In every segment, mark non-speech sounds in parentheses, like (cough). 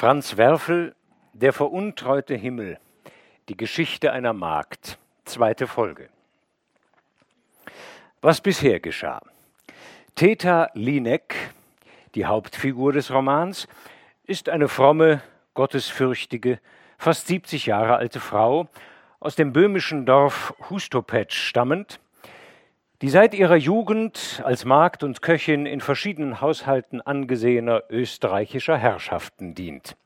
Franz Werfel, Der veruntreute Himmel, die Geschichte einer Magd, zweite Folge. Was bisher geschah. Theta Linek, die Hauptfigur des Romans, ist eine fromme, gottesfürchtige, fast 70 Jahre alte Frau aus dem böhmischen Dorf Hustopetsch stammend, die seit ihrer Jugend als Magd und Köchin in verschiedenen Haushalten angesehener österreichischer Herrschaften dient.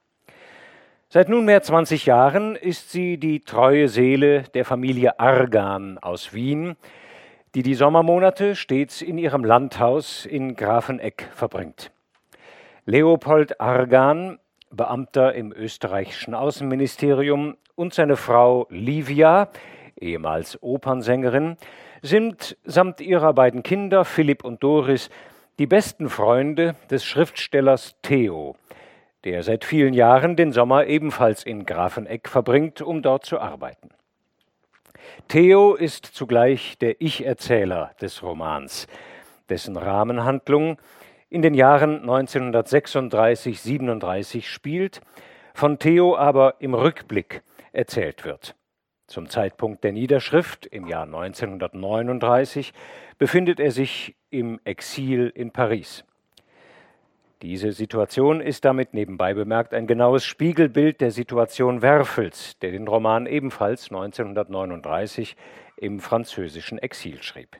Seit nunmehr 20 Jahren ist sie die treue Seele der Familie Argan aus Wien, die die Sommermonate stets in ihrem Landhaus in Grafeneck verbringt. Leopold Argan, Beamter im österreichischen Außenministerium, und seine Frau Livia, ehemals Opernsängerin, sind samt ihrer beiden Kinder Philipp und Doris die besten Freunde des Schriftstellers Theo, der seit vielen Jahren den Sommer ebenfalls in Grafeneck verbringt, um dort zu arbeiten. Theo ist zugleich der Ich-Erzähler des Romans, dessen Rahmenhandlung in den Jahren 1936-37 spielt, von Theo aber im Rückblick erzählt wird. Zum Zeitpunkt der Niederschrift im Jahr 1939 befindet er sich im Exil in Paris. Diese Situation ist damit nebenbei bemerkt ein genaues Spiegelbild der Situation Werfels, der den Roman ebenfalls 1939 im französischen Exil schrieb.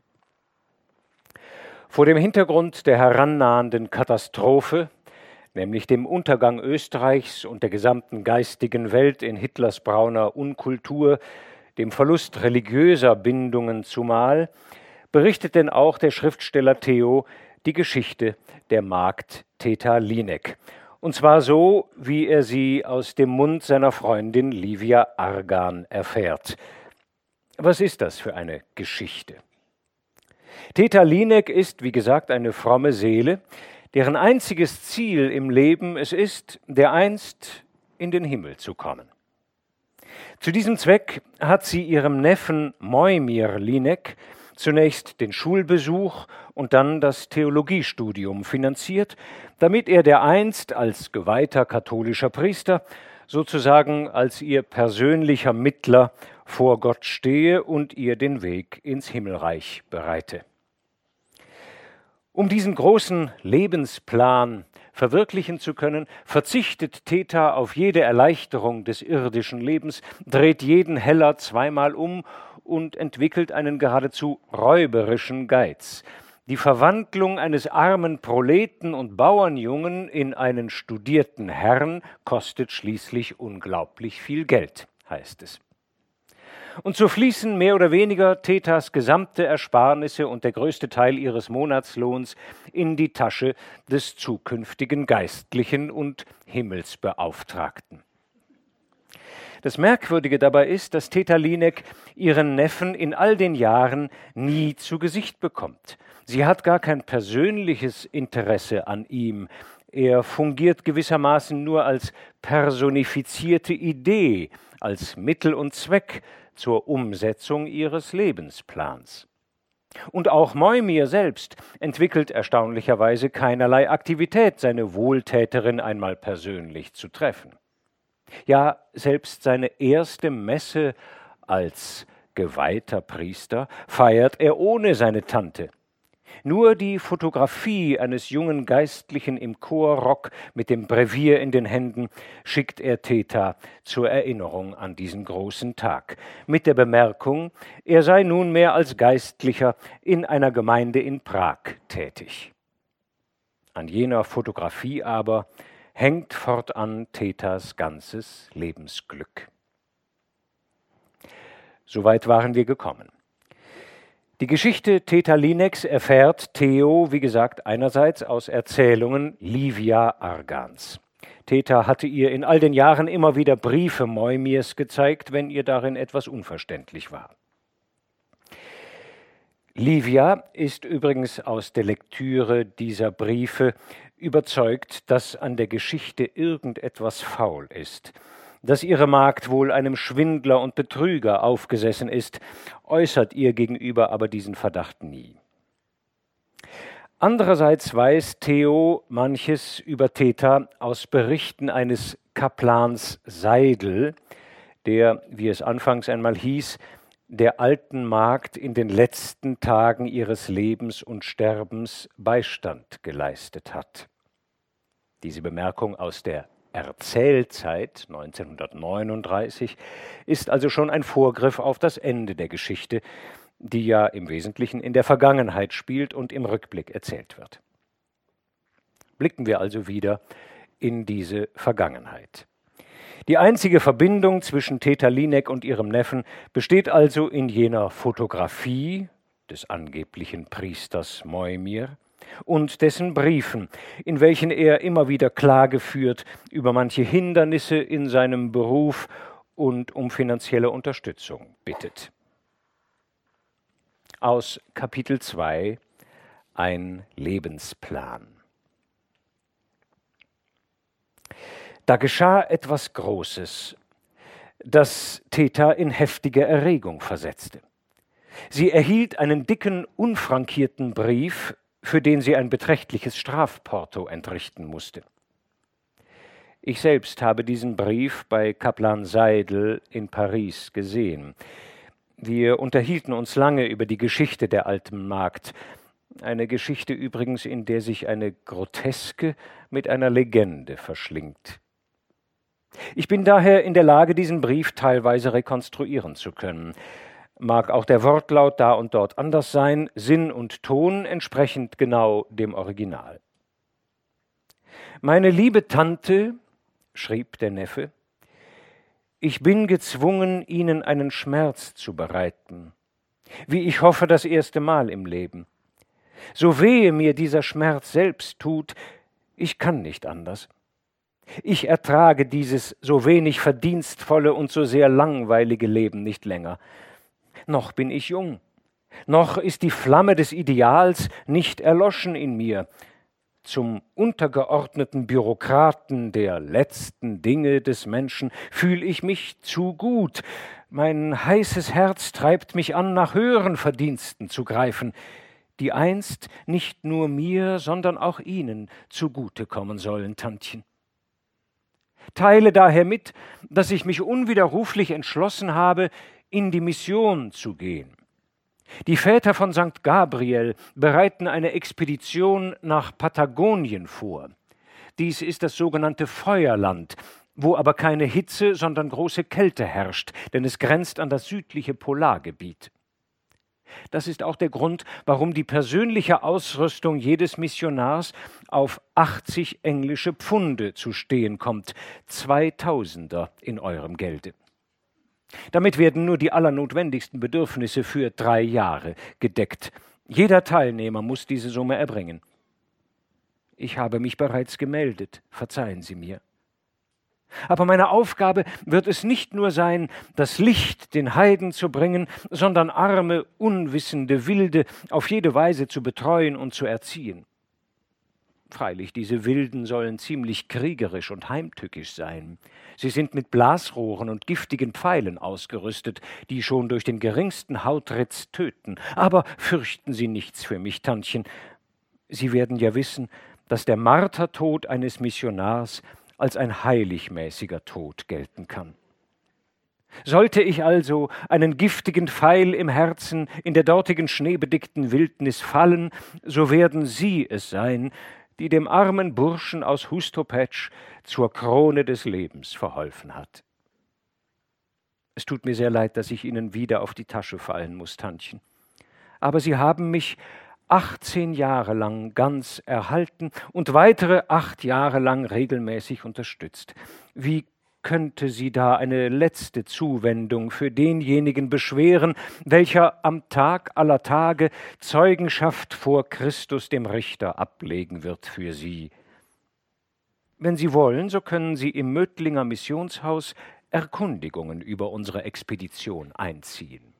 Vor dem Hintergrund der herannahenden Katastrophe nämlich dem Untergang Österreichs und der gesamten geistigen Welt in Hitlers brauner Unkultur, dem Verlust religiöser Bindungen zumal, berichtet denn auch der Schriftsteller Theo die Geschichte der Magd Theta Linek. Und zwar so, wie er sie aus dem Mund seiner Freundin Livia Argan erfährt. Was ist das für eine Geschichte? Theta Linek ist, wie gesagt, eine fromme Seele, deren einziges Ziel im Leben es ist, dereinst in den Himmel zu kommen. Zu diesem Zweck hat sie ihrem Neffen Moimir Linek zunächst den Schulbesuch und dann das Theologiestudium finanziert, damit er dereinst als geweihter katholischer Priester sozusagen als ihr persönlicher Mittler vor Gott stehe und ihr den Weg ins Himmelreich bereite. Um diesen großen Lebensplan verwirklichen zu können, verzichtet Theta auf jede Erleichterung des irdischen Lebens, dreht jeden Heller zweimal um und entwickelt einen geradezu räuberischen Geiz. Die Verwandlung eines armen Proleten und Bauernjungen in einen studierten Herrn kostet schließlich unglaublich viel Geld, heißt es. Und so fließen mehr oder weniger Thetas gesamte Ersparnisse und der größte Teil ihres Monatslohns in die Tasche des zukünftigen Geistlichen und Himmelsbeauftragten. Das Merkwürdige dabei ist, dass Theta Linek ihren Neffen in all den Jahren nie zu Gesicht bekommt. Sie hat gar kein persönliches Interesse an ihm. Er fungiert gewissermaßen nur als personifizierte Idee, als Mittel und Zweck zur Umsetzung ihres Lebensplans. Und auch Moimir selbst entwickelt erstaunlicherweise keinerlei Aktivität, seine Wohltäterin einmal persönlich zu treffen. Ja, selbst seine erste Messe als geweihter Priester feiert er ohne seine Tante, nur die Fotografie eines jungen Geistlichen im Chorrock mit dem Brevier in den Händen schickt er Theta zur Erinnerung an diesen großen Tag, mit der Bemerkung, er sei nunmehr als Geistlicher in einer Gemeinde in Prag tätig. An jener Fotografie aber hängt fortan Thetas ganzes Lebensglück. Soweit waren wir gekommen. Die Geschichte Theta Lineks erfährt Theo, wie gesagt, einerseits aus Erzählungen Livia Argans. Theta hatte ihr in all den Jahren immer wieder Briefe Moimirs gezeigt, wenn ihr darin etwas unverständlich war. Livia ist übrigens aus der Lektüre dieser Briefe überzeugt, dass an der Geschichte irgendetwas faul ist dass ihre Magd wohl einem Schwindler und Betrüger aufgesessen ist, äußert ihr gegenüber aber diesen Verdacht nie. Andererseits weiß Theo manches über Theta aus Berichten eines Kaplans Seidel, der, wie es anfangs einmal hieß, der alten Magd in den letzten Tagen ihres Lebens und Sterbens Beistand geleistet hat. Diese Bemerkung aus der Erzählzeit 1939 ist also schon ein Vorgriff auf das Ende der Geschichte, die ja im Wesentlichen in der Vergangenheit spielt und im Rückblick erzählt wird. Blicken wir also wieder in diese Vergangenheit. Die einzige Verbindung zwischen Theta Linek und ihrem Neffen besteht also in jener Fotografie des angeblichen Priesters Moimir und dessen Briefen, in welchen er immer wieder Klage führt über manche Hindernisse in seinem Beruf und um finanzielle Unterstützung bittet. Aus Kapitel 2 Ein Lebensplan. Da geschah etwas Großes, das Theta in heftige Erregung versetzte. Sie erhielt einen dicken, unfrankierten Brief, für den sie ein beträchtliches Strafporto entrichten musste. Ich selbst habe diesen Brief bei Kaplan Seidel in Paris gesehen. Wir unterhielten uns lange über die Geschichte der alten Magd, eine Geschichte übrigens, in der sich eine Groteske mit einer Legende verschlingt. Ich bin daher in der Lage, diesen Brief teilweise rekonstruieren zu können. Mag auch der Wortlaut da und dort anders sein, Sinn und Ton entsprechend genau dem Original. Meine liebe Tante, schrieb der Neffe, ich bin gezwungen, Ihnen einen Schmerz zu bereiten, wie ich hoffe das erste Mal im Leben. So wehe mir dieser Schmerz selbst tut, ich kann nicht anders. Ich ertrage dieses so wenig verdienstvolle und so sehr langweilige Leben nicht länger. Noch bin ich jung, noch ist die Flamme des Ideals nicht erloschen in mir. Zum untergeordneten Bürokraten der letzten Dinge des Menschen fühle ich mich zu gut. Mein heißes Herz treibt mich an, nach höheren Verdiensten zu greifen, die einst nicht nur mir, sondern auch Ihnen zugute kommen sollen, Tantchen teile daher mit, dass ich mich unwiderruflich entschlossen habe, in die Mission zu gehen. Die Väter von St. Gabriel bereiten eine Expedition nach Patagonien vor. Dies ist das sogenannte Feuerland, wo aber keine Hitze, sondern große Kälte herrscht, denn es grenzt an das südliche Polargebiet. Das ist auch der Grund, warum die persönliche Ausrüstung jedes Missionars auf 80 englische Pfunde zu stehen kommt, Zweitausender in eurem Gelde. Damit werden nur die allernotwendigsten Bedürfnisse für drei Jahre gedeckt. Jeder Teilnehmer muss diese Summe erbringen. Ich habe mich bereits gemeldet, verzeihen Sie mir. Aber meine Aufgabe wird es nicht nur sein, das Licht den Heiden zu bringen, sondern arme, unwissende Wilde auf jede Weise zu betreuen und zu erziehen. Freilich, diese Wilden sollen ziemlich kriegerisch und heimtückisch sein. Sie sind mit Blasrohren und giftigen Pfeilen ausgerüstet, die schon durch den geringsten Hautritz töten. Aber fürchten Sie nichts für mich, Tantchen. Sie werden ja wissen, dass der Martertod eines Missionars als ein heiligmäßiger Tod gelten kann. Sollte ich also einen giftigen Pfeil im Herzen in der dortigen schneebedeckten Wildnis fallen, so werden Sie es sein, die dem armen Burschen aus Hustopetsch zur Krone des Lebens verholfen hat. Es tut mir sehr leid, dass ich Ihnen wieder auf die Tasche fallen muss, Tantchen. Aber Sie haben mich 18 Jahre lang ganz erhalten und weitere acht Jahre lang regelmäßig unterstützt. Wie könnte sie da eine letzte Zuwendung für denjenigen beschweren, welcher am Tag aller Tage Zeugenschaft vor Christus dem Richter ablegen wird für sie? Wenn Sie wollen, so können Sie im Mödlinger Missionshaus Erkundigungen über unsere Expedition einziehen.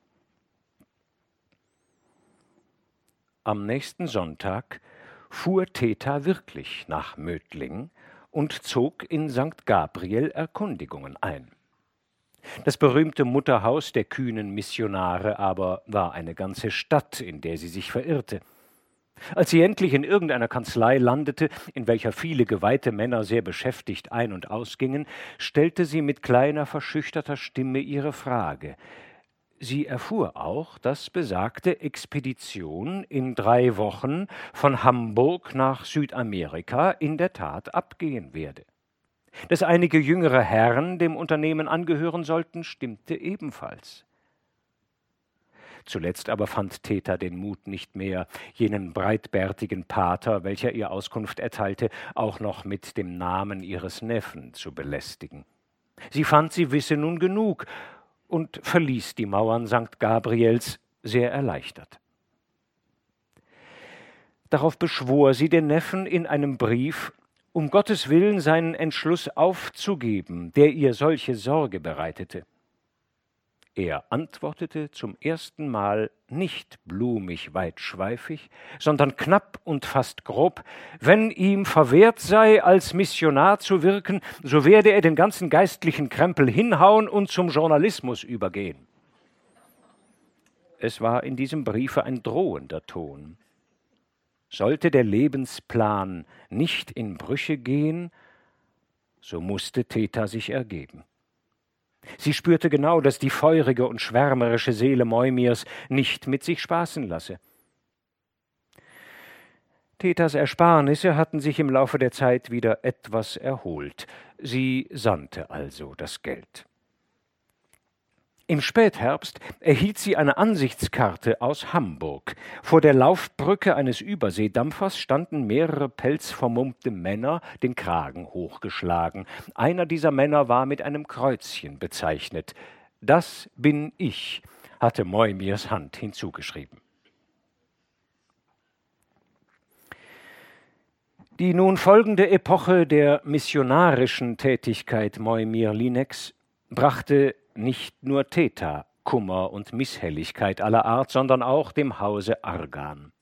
Am nächsten Sonntag fuhr Theta wirklich nach Mödling und zog in St. Gabriel Erkundigungen ein. Das berühmte Mutterhaus der kühnen Missionare aber war eine ganze Stadt, in der sie sich verirrte. Als sie endlich in irgendeiner Kanzlei landete, in welcher viele geweihte Männer sehr beschäftigt ein- und ausgingen, stellte sie mit kleiner, verschüchterter Stimme ihre Frage. Sie erfuhr auch, dass besagte Expedition in drei Wochen von Hamburg nach Südamerika in der Tat abgehen werde. Dass einige jüngere Herren dem Unternehmen angehören sollten, stimmte ebenfalls. Zuletzt aber fand Theta den Mut nicht mehr, jenen breitbärtigen Pater, welcher ihr Auskunft erteilte, auch noch mit dem Namen ihres Neffen zu belästigen. Sie fand, sie wisse nun genug und verließ die Mauern St. Gabriels sehr erleichtert. Darauf beschwor sie den Neffen in einem Brief, um Gottes Willen seinen Entschluss aufzugeben, der ihr solche Sorge bereitete. Er antwortete zum ersten Mal nicht blumig weitschweifig, sondern knapp und fast grob, wenn ihm verwehrt sei, als Missionar zu wirken, so werde er den ganzen geistlichen Krempel hinhauen und zum Journalismus übergehen. Es war in diesem Briefe ein drohender Ton. Sollte der Lebensplan nicht in Brüche gehen, so musste Theta sich ergeben. Sie spürte genau, dass die feurige und schwärmerische Seele Moimirs nicht mit sich spaßen lasse. Thetas Ersparnisse hatten sich im Laufe der Zeit wieder etwas erholt. Sie sandte also das Geld. Im Spätherbst erhielt sie eine Ansichtskarte aus Hamburg. Vor der Laufbrücke eines Überseedampfers standen mehrere pelzvermummte Männer, den Kragen hochgeschlagen. Einer dieser Männer war mit einem Kreuzchen bezeichnet. Das bin ich, hatte Moimirs Hand hinzugeschrieben. Die nun folgende Epoche der missionarischen Tätigkeit Moimir Lineks brachte nicht nur Theta Kummer und Misshelligkeit aller Art, sondern auch dem Hause Argan.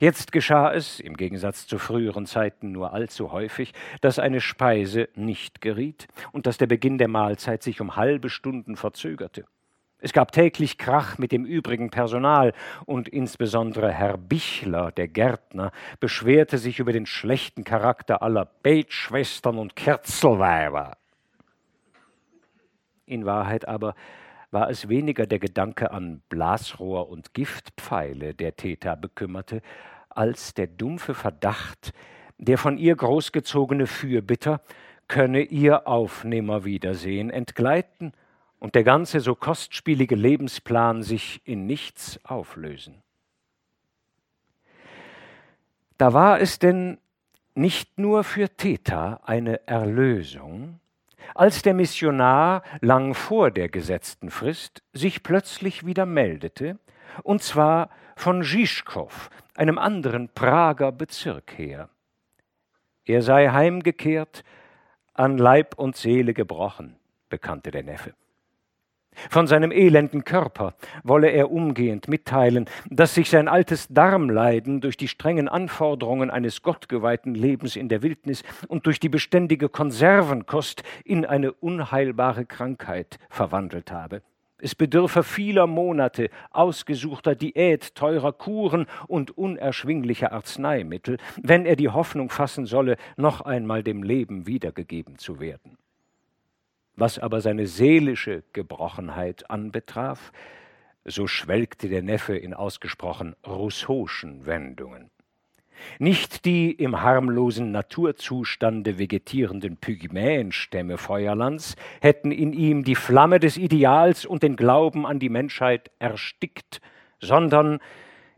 Jetzt geschah es, im Gegensatz zu früheren Zeiten nur allzu häufig, dass eine Speise nicht geriet und dass der Beginn der Mahlzeit sich um halbe Stunden verzögerte. Es gab täglich Krach mit dem übrigen Personal, und insbesondere Herr Bichler, der Gärtner, beschwerte sich über den schlechten Charakter aller Betschwestern und Kerzelweiber. In Wahrheit aber war es weniger der Gedanke an Blasrohr und Giftpfeile, der Theta bekümmerte, als der dumpfe Verdacht, der von ihr großgezogene Fürbitter könne ihr auf Nimmerwiedersehen entgleiten und der ganze so kostspielige Lebensplan sich in nichts auflösen. Da war es denn nicht nur für Theta eine Erlösung, als der Missionar lang vor der gesetzten Frist sich plötzlich wieder meldete, und zwar von Žižkov, einem anderen Prager Bezirk her. Er sei heimgekehrt, an Leib und Seele gebrochen, bekannte der Neffe. Von seinem elenden Körper wolle er umgehend mitteilen, dass sich sein altes Darmleiden durch die strengen Anforderungen eines gottgeweihten Lebens in der Wildnis und durch die beständige Konservenkost in eine unheilbare Krankheit verwandelt habe. Es bedürfe vieler Monate ausgesuchter Diät, teurer Kuren und unerschwinglicher Arzneimittel, wenn er die Hoffnung fassen solle, noch einmal dem Leben wiedergegeben zu werden. Was aber seine seelische Gebrochenheit anbetraf, so schwelgte der Neffe in ausgesprochen Rousseau'schen Wendungen. Nicht die im harmlosen Naturzustande vegetierenden Pygmäenstämme Feuerlands hätten in ihm die Flamme des Ideals und den Glauben an die Menschheit erstickt, sondern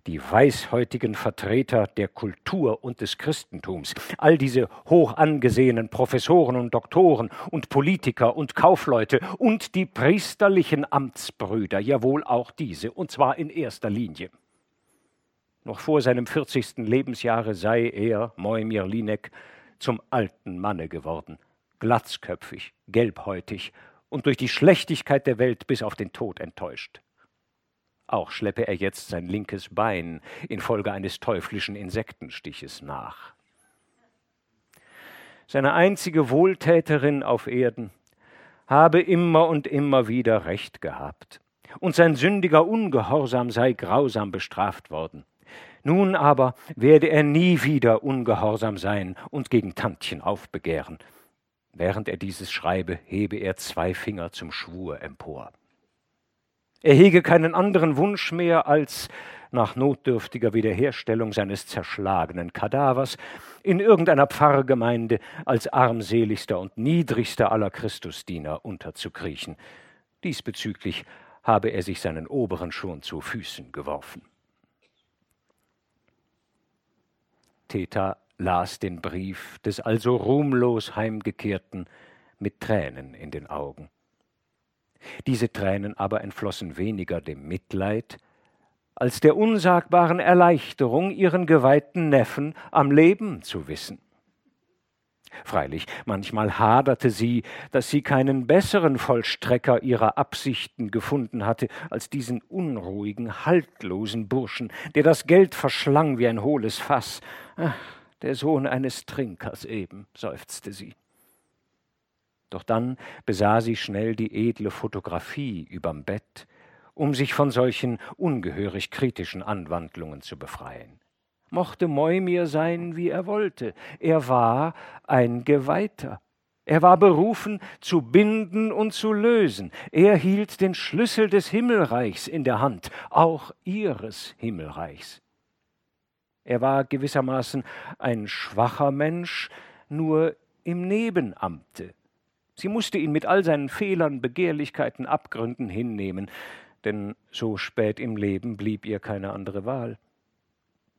die weißhäutigen Vertreter der Kultur und des Christentums, all diese hoch angesehenen Professoren und Doktoren und Politiker und Kaufleute und die priesterlichen Amtsbrüder, jawohl auch diese, und zwar in erster Linie. Noch vor seinem 40. Lebensjahre sei er, Moimir Linek, zum alten Manne geworden, glatzköpfig, gelbhäutig und durch die Schlechtigkeit der Welt bis auf den Tod enttäuscht. Auch schleppe er jetzt sein linkes Bein infolge eines teuflischen Insektenstiches nach. Seine einzige Wohltäterin auf Erden habe immer und immer wieder Recht gehabt, und sein sündiger Ungehorsam sei grausam bestraft worden. Nun aber werde er nie wieder ungehorsam sein und gegen Tantchen aufbegehren. Während er dieses schreibe, hebe er zwei Finger zum Schwur empor. Er hege keinen anderen Wunsch mehr, als nach notdürftiger Wiederherstellung seines zerschlagenen Kadavers in irgendeiner Pfarrgemeinde als armseligster und niedrigster aller Christusdiener unterzukriechen. Diesbezüglich habe er sich seinen Oberen schon zu Füßen geworfen. Theta las den Brief des also ruhmlos Heimgekehrten mit Tränen in den Augen. Diese Tränen aber entflossen weniger dem Mitleid, als der unsagbaren Erleichterung, ihren geweihten Neffen am Leben zu wissen. Freilich, manchmal haderte sie, dass sie keinen besseren Vollstrecker ihrer Absichten gefunden hatte als diesen unruhigen, haltlosen Burschen, der das Geld verschlang wie ein hohles Fass. Ach, der Sohn eines Trinkers eben, seufzte sie. Doch dann besah sie schnell die edle Fotografie überm Bett, um sich von solchen ungehörig kritischen Anwandlungen zu befreien. Mochte Moimir sein, wie er wollte, er war ein Geweihter. Er war berufen, zu binden und zu lösen. Er hielt den Schlüssel des Himmelreichs in der Hand, auch ihres Himmelreichs. Er war gewissermaßen ein schwacher Mensch, nur im Nebenamte. Sie musste ihn mit all seinen Fehlern, Begehrlichkeiten, Abgründen hinnehmen, denn so spät im Leben blieb ihr keine andere Wahl.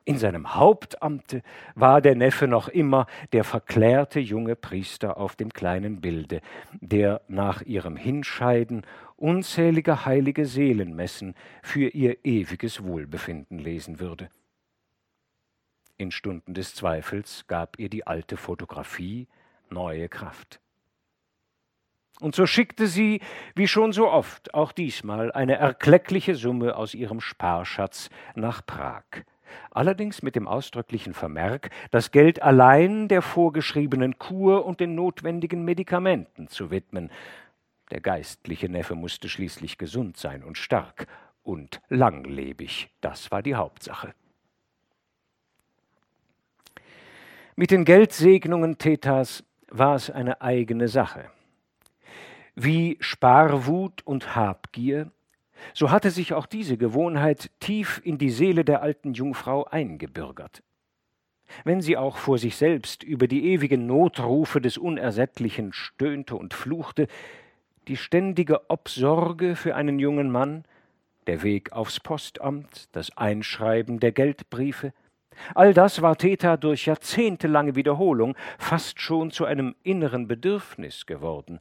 In seinem Hauptamte war der Neffe noch immer der verklärte junge Priester auf dem kleinen Bilde, der nach ihrem Hinscheiden unzählige heilige Seelenmessen für ihr ewiges Wohlbefinden lesen würde. In Stunden des Zweifels gab ihr die alte Fotografie neue Kraft. Und so schickte sie, wie schon so oft, auch diesmal eine erkleckliche Summe aus ihrem Sparschatz nach Prag. Allerdings mit dem ausdrücklichen Vermerk, das Geld allein der vorgeschriebenen Kur und den notwendigen Medikamenten zu widmen. Der geistliche Neffe musste schließlich gesund sein und stark und langlebig, das war die Hauptsache. Mit den Geldsegnungen Thetas war es eine eigene Sache. Wie Sparwut und Habgier, so hatte sich auch diese Gewohnheit tief in die Seele der alten Jungfrau eingebürgert. Wenn sie auch vor sich selbst über die ewigen Notrufe des Unersättlichen stöhnte und fluchte, die ständige Obsorge für einen jungen Mann, der Weg aufs Postamt, das Einschreiben der Geldbriefe, all das war Theta durch jahrzehntelange Wiederholung fast schon zu einem inneren Bedürfnis geworden,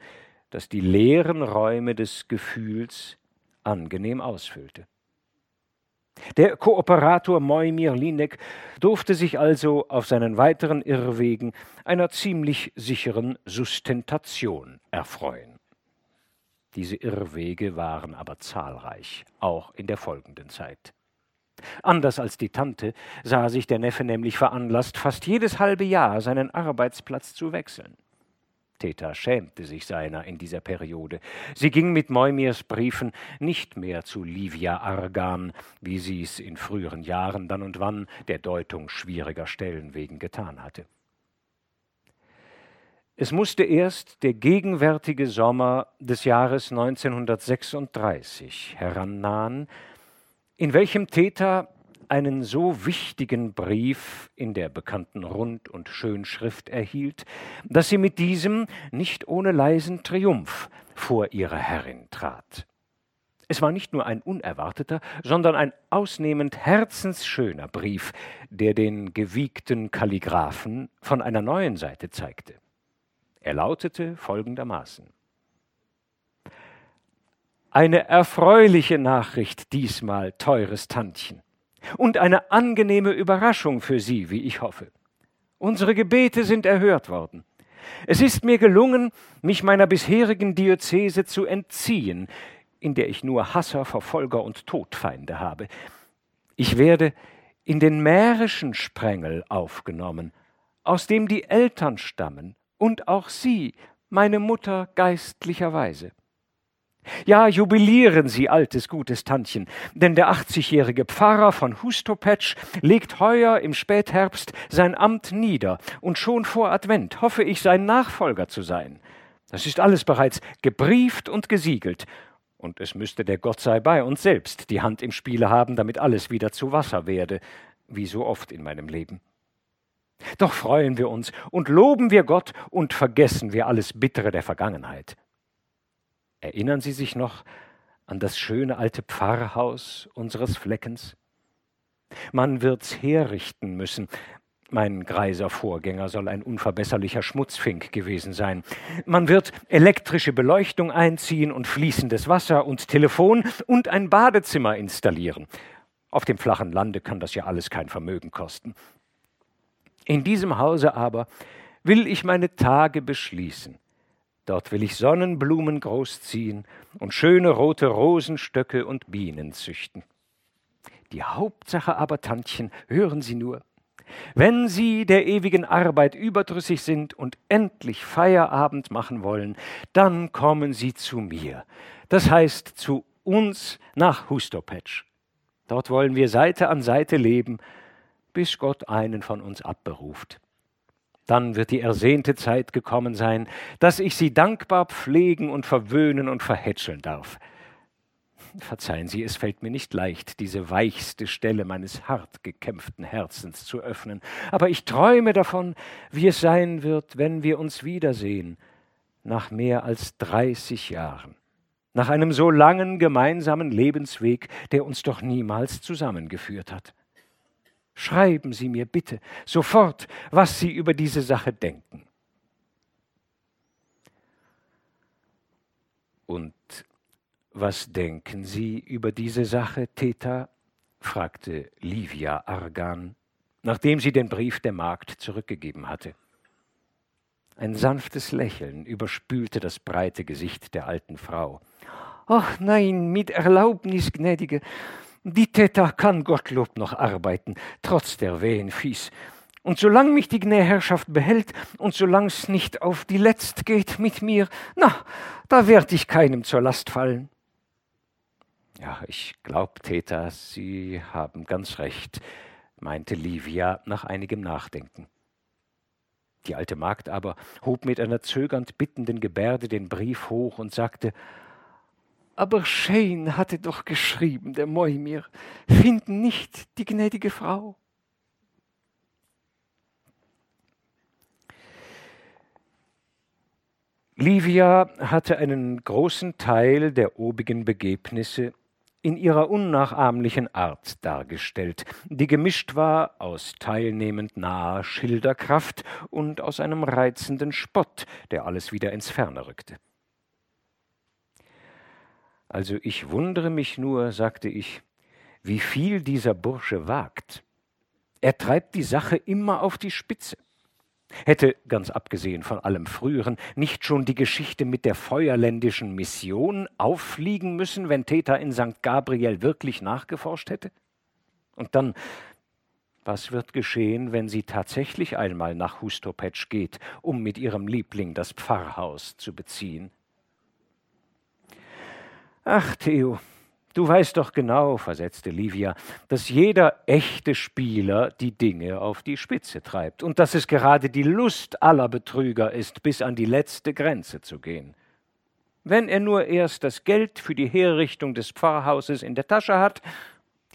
das die leeren Räume des Gefühls angenehm ausfüllte. Der Kooperator Moimir Linek durfte sich also auf seinen weiteren Irrwegen einer ziemlich sicheren Sustentation erfreuen. Diese Irrwege waren aber zahlreich, auch in der folgenden Zeit. Anders als die Tante sah sich der Neffe nämlich veranlasst, fast jedes halbe Jahr seinen Arbeitsplatz zu wechseln. Theta schämte sich seiner in dieser Periode. Sie ging mit Moimirs Briefen nicht mehr zu Livia Argan, wie sie es in früheren Jahren dann und wann der Deutung schwieriger Stellen wegen getan hatte. Es musste erst der gegenwärtige Sommer des Jahres 1936 herannahen, in welchem Theta einen so wichtigen Brief in der bekannten Rund- und Schönschrift erhielt, dass sie mit diesem nicht ohne leisen Triumph vor ihre Herrin trat. Es war nicht nur ein unerwarteter, sondern ein ausnehmend herzensschöner Brief, der den gewiegten Kalligraphen von einer neuen Seite zeigte. Er lautete folgendermaßen Eine erfreuliche Nachricht diesmal, teures Tantchen und eine angenehme Überraschung für Sie, wie ich hoffe. Unsere Gebete sind erhört worden. Es ist mir gelungen, mich meiner bisherigen Diözese zu entziehen, in der ich nur Hasser, Verfolger und Todfeinde habe. Ich werde in den mährischen Sprengel aufgenommen, aus dem die Eltern stammen und auch Sie, meine Mutter geistlicherweise. Ja, jubilieren Sie, altes, gutes Tantchen, denn der 80-jährige Pfarrer von Hustopetsch legt heuer im Spätherbst sein Amt nieder und schon vor Advent hoffe ich, sein Nachfolger zu sein. Das ist alles bereits gebrieft und gesiegelt, und es müsste der Gott sei bei uns selbst die Hand im Spiele haben, damit alles wieder zu Wasser werde, wie so oft in meinem Leben. Doch freuen wir uns und loben wir Gott und vergessen wir alles Bittere der Vergangenheit. Erinnern Sie sich noch an das schöne alte Pfarrhaus unseres Fleckens? Man wird's herrichten müssen. Mein greiser Vorgänger soll ein unverbesserlicher Schmutzfink gewesen sein. Man wird elektrische Beleuchtung einziehen und fließendes Wasser und Telefon und ein Badezimmer installieren. Auf dem flachen Lande kann das ja alles kein Vermögen kosten. In diesem Hause aber will ich meine Tage beschließen. Dort will ich Sonnenblumen großziehen und schöne rote Rosenstöcke und Bienen züchten. Die Hauptsache aber, Tantchen, hören Sie nur, wenn Sie der ewigen Arbeit überdrüssig sind und endlich Feierabend machen wollen, dann kommen Sie zu mir. Das heißt zu uns nach Hustopetsch. Dort wollen wir Seite an Seite leben, bis Gott einen von uns abberuft. Dann wird die ersehnte Zeit gekommen sein, dass ich sie dankbar pflegen und verwöhnen und verhätscheln darf. Verzeihen Sie, es fällt mir nicht leicht, diese weichste Stelle meines hart gekämpften Herzens zu öffnen, aber ich träume davon, wie es sein wird, wenn wir uns wiedersehen, nach mehr als dreißig Jahren, nach einem so langen gemeinsamen Lebensweg, der uns doch niemals zusammengeführt hat. Schreiben Sie mir bitte sofort, was Sie über diese Sache denken. Und was denken Sie über diese Sache, Theta? fragte Livia Argan, nachdem sie den Brief der Magd zurückgegeben hatte. Ein sanftes Lächeln überspülte das breite Gesicht der alten Frau. Ach nein, mit Erlaubnis, gnädige, die Theta kann Gottlob noch arbeiten, trotz der wehen Fies. Und solange mich die Gnäherrschaft behält und solang's nicht auf die Letzt geht mit mir, na, da werd ich keinem zur Last fallen. Ja, ich glaub, Theta, Sie haben ganz recht, meinte Livia nach einigem Nachdenken. Die alte Magd aber hob mit einer zögernd bittenden Gebärde den Brief hoch und sagte aber Shane hatte doch geschrieben, der Moimir, finden nicht die gnädige Frau. Livia hatte einen großen Teil der obigen Begebnisse in ihrer unnachahmlichen Art dargestellt, die gemischt war aus teilnehmend naher Schilderkraft und aus einem reizenden Spott, der alles wieder ins Ferne rückte. Also ich wundere mich nur, sagte ich, wie viel dieser Bursche wagt. Er treibt die Sache immer auf die Spitze. Hätte, ganz abgesehen von allem Früheren, nicht schon die Geschichte mit der feuerländischen Mission auffliegen müssen, wenn Theta in St. Gabriel wirklich nachgeforscht hätte? Und dann, was wird geschehen, wenn sie tatsächlich einmal nach Hustopetsch geht, um mit ihrem Liebling das Pfarrhaus zu beziehen? Ach, Theo, du weißt doch genau, versetzte Livia, dass jeder echte Spieler die Dinge auf die Spitze treibt und dass es gerade die Lust aller Betrüger ist, bis an die letzte Grenze zu gehen. Wenn er nur erst das Geld für die Herrichtung des Pfarrhauses in der Tasche hat,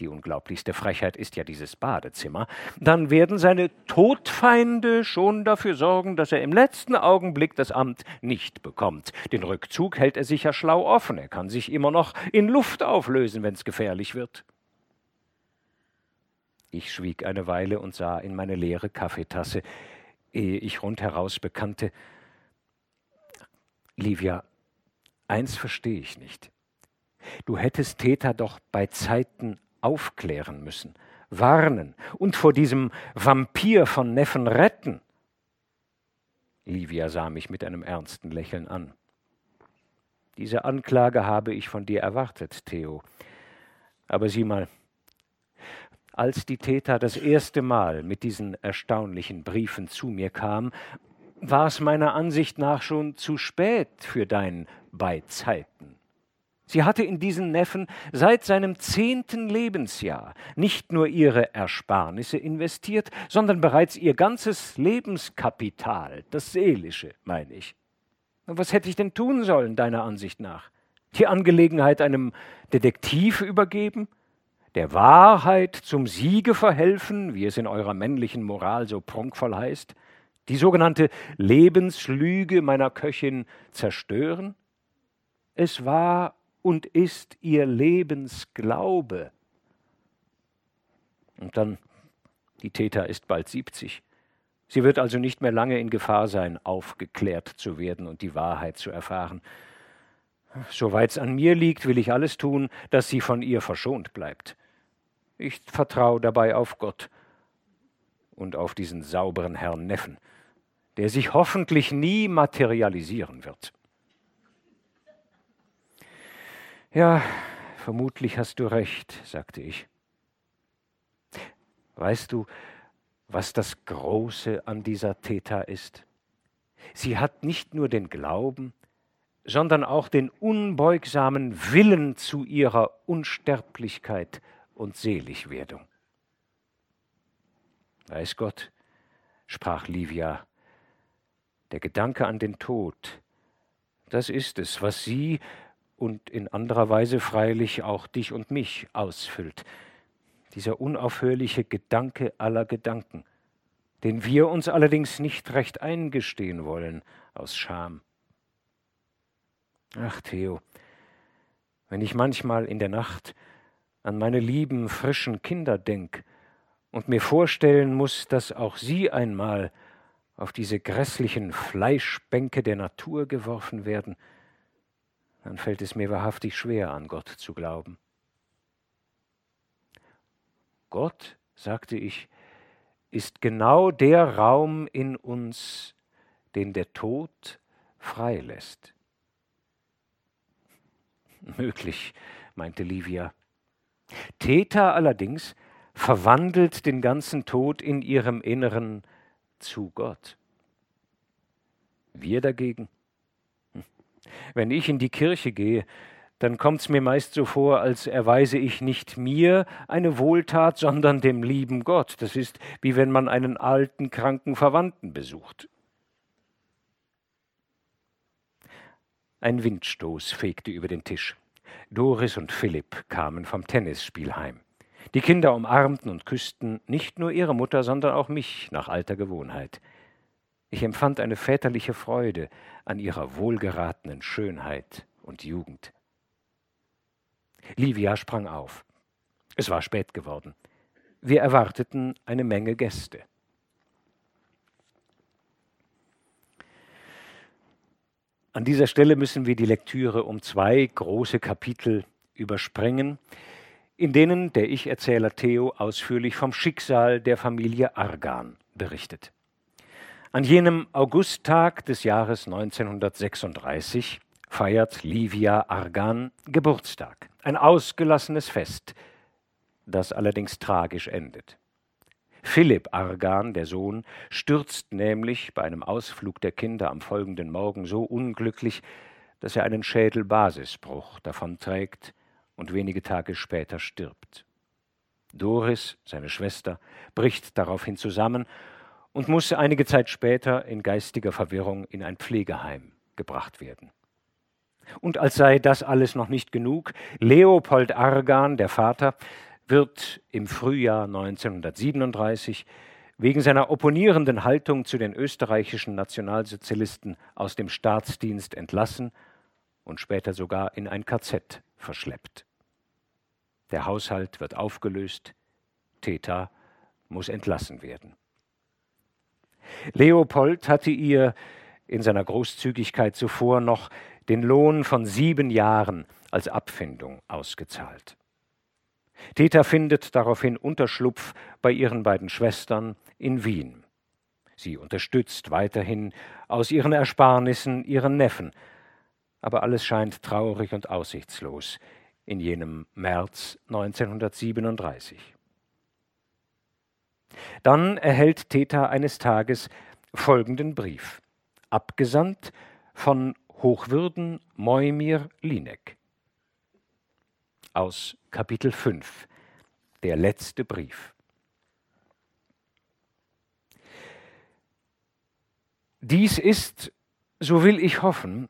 die unglaublichste Frechheit ist ja dieses Badezimmer, dann werden seine Todfeinde schon dafür sorgen, dass er im letzten Augenblick das Amt nicht bekommt. Den Rückzug hält er sicher schlau offen, er kann sich immer noch in Luft auflösen, wenn's gefährlich wird. Ich schwieg eine Weile und sah in meine leere Kaffeetasse, ehe ich rundheraus bekannte Livia, eins verstehe ich nicht. Du hättest Täter doch bei Zeiten aufklären müssen, warnen und vor diesem Vampir von Neffen retten. Livia sah mich mit einem ernsten Lächeln an. Diese Anklage habe ich von dir erwartet, Theo. Aber sieh mal, als die Täter das erste Mal mit diesen erstaunlichen Briefen zu mir kam, war es meiner Ansicht nach schon zu spät für dein Beizeiten. Sie hatte in diesen Neffen seit seinem zehnten Lebensjahr nicht nur ihre Ersparnisse investiert, sondern bereits ihr ganzes Lebenskapital, das seelische, meine ich. Und was hätte ich denn tun sollen, deiner Ansicht nach? Die Angelegenheit einem Detektiv übergeben? Der Wahrheit zum Siege verhelfen, wie es in eurer männlichen Moral so prunkvoll heißt? Die sogenannte Lebenslüge meiner Köchin zerstören? Es war und ist ihr Lebensglaube. Und dann, die Täter ist bald 70. Sie wird also nicht mehr lange in Gefahr sein, aufgeklärt zu werden und die Wahrheit zu erfahren. Soweit es an mir liegt, will ich alles tun, dass sie von ihr verschont bleibt. Ich vertraue dabei auf Gott und auf diesen sauberen Herrn Neffen, der sich hoffentlich nie materialisieren wird. Ja, vermutlich hast du recht, sagte ich. Weißt du, was das Große an dieser Theta ist? Sie hat nicht nur den Glauben, sondern auch den unbeugsamen Willen zu ihrer Unsterblichkeit und Seligwerdung. Weiß Gott, sprach Livia, der Gedanke an den Tod, das ist es, was sie und in anderer Weise freilich auch dich und mich ausfüllt. Dieser unaufhörliche Gedanke aller Gedanken, den wir uns allerdings nicht recht eingestehen wollen aus Scham. Ach, Theo, wenn ich manchmal in der Nacht an meine lieben, frischen Kinder denk und mir vorstellen muss, dass auch sie einmal auf diese grässlichen Fleischbänke der Natur geworfen werden, dann fällt es mir wahrhaftig schwer, an Gott zu glauben. Gott, sagte ich, ist genau der Raum in uns, den der Tod freilässt. (laughs) Möglich, meinte Livia. Theta allerdings verwandelt den ganzen Tod in ihrem Inneren zu Gott. Wir dagegen wenn ich in die Kirche gehe, dann kommt es mir meist so vor, als erweise ich nicht mir eine Wohltat, sondern dem lieben Gott. Das ist wie wenn man einen alten, kranken Verwandten besucht. Ein Windstoß fegte über den Tisch. Doris und Philipp kamen vom Tennisspiel heim. Die Kinder umarmten und küssten nicht nur ihre Mutter, sondern auch mich nach alter Gewohnheit. Ich empfand eine väterliche Freude an ihrer wohlgeratenen Schönheit und Jugend. Livia sprang auf. Es war spät geworden. Wir erwarteten eine Menge Gäste. An dieser Stelle müssen wir die Lektüre um zwei große Kapitel überspringen, in denen der Ich-Erzähler Theo ausführlich vom Schicksal der Familie Argan berichtet. An jenem Augusttag des Jahres 1936 feiert Livia Argan Geburtstag. Ein ausgelassenes Fest, das allerdings tragisch endet. Philipp Argan, der Sohn, stürzt nämlich bei einem Ausflug der Kinder am folgenden Morgen so unglücklich, dass er einen Schädelbasisbruch davonträgt und wenige Tage später stirbt. Doris, seine Schwester, bricht daraufhin zusammen und musste einige Zeit später in geistiger Verwirrung in ein Pflegeheim gebracht werden. Und als sei das alles noch nicht genug, Leopold Argan, der Vater, wird im Frühjahr 1937 wegen seiner opponierenden Haltung zu den österreichischen Nationalsozialisten aus dem Staatsdienst entlassen und später sogar in ein KZ verschleppt. Der Haushalt wird aufgelöst, Theta muss entlassen werden. Leopold hatte ihr in seiner Großzügigkeit zuvor noch den Lohn von sieben Jahren als Abfindung ausgezahlt. Theta findet daraufhin Unterschlupf bei ihren beiden Schwestern in Wien. Sie unterstützt weiterhin aus ihren Ersparnissen ihren Neffen, aber alles scheint traurig und aussichtslos in jenem März 1937. Dann erhält Theta eines Tages folgenden Brief, abgesandt von Hochwürden Moimir Linek. aus Kapitel 5, der letzte Brief. Dies ist, so will ich hoffen,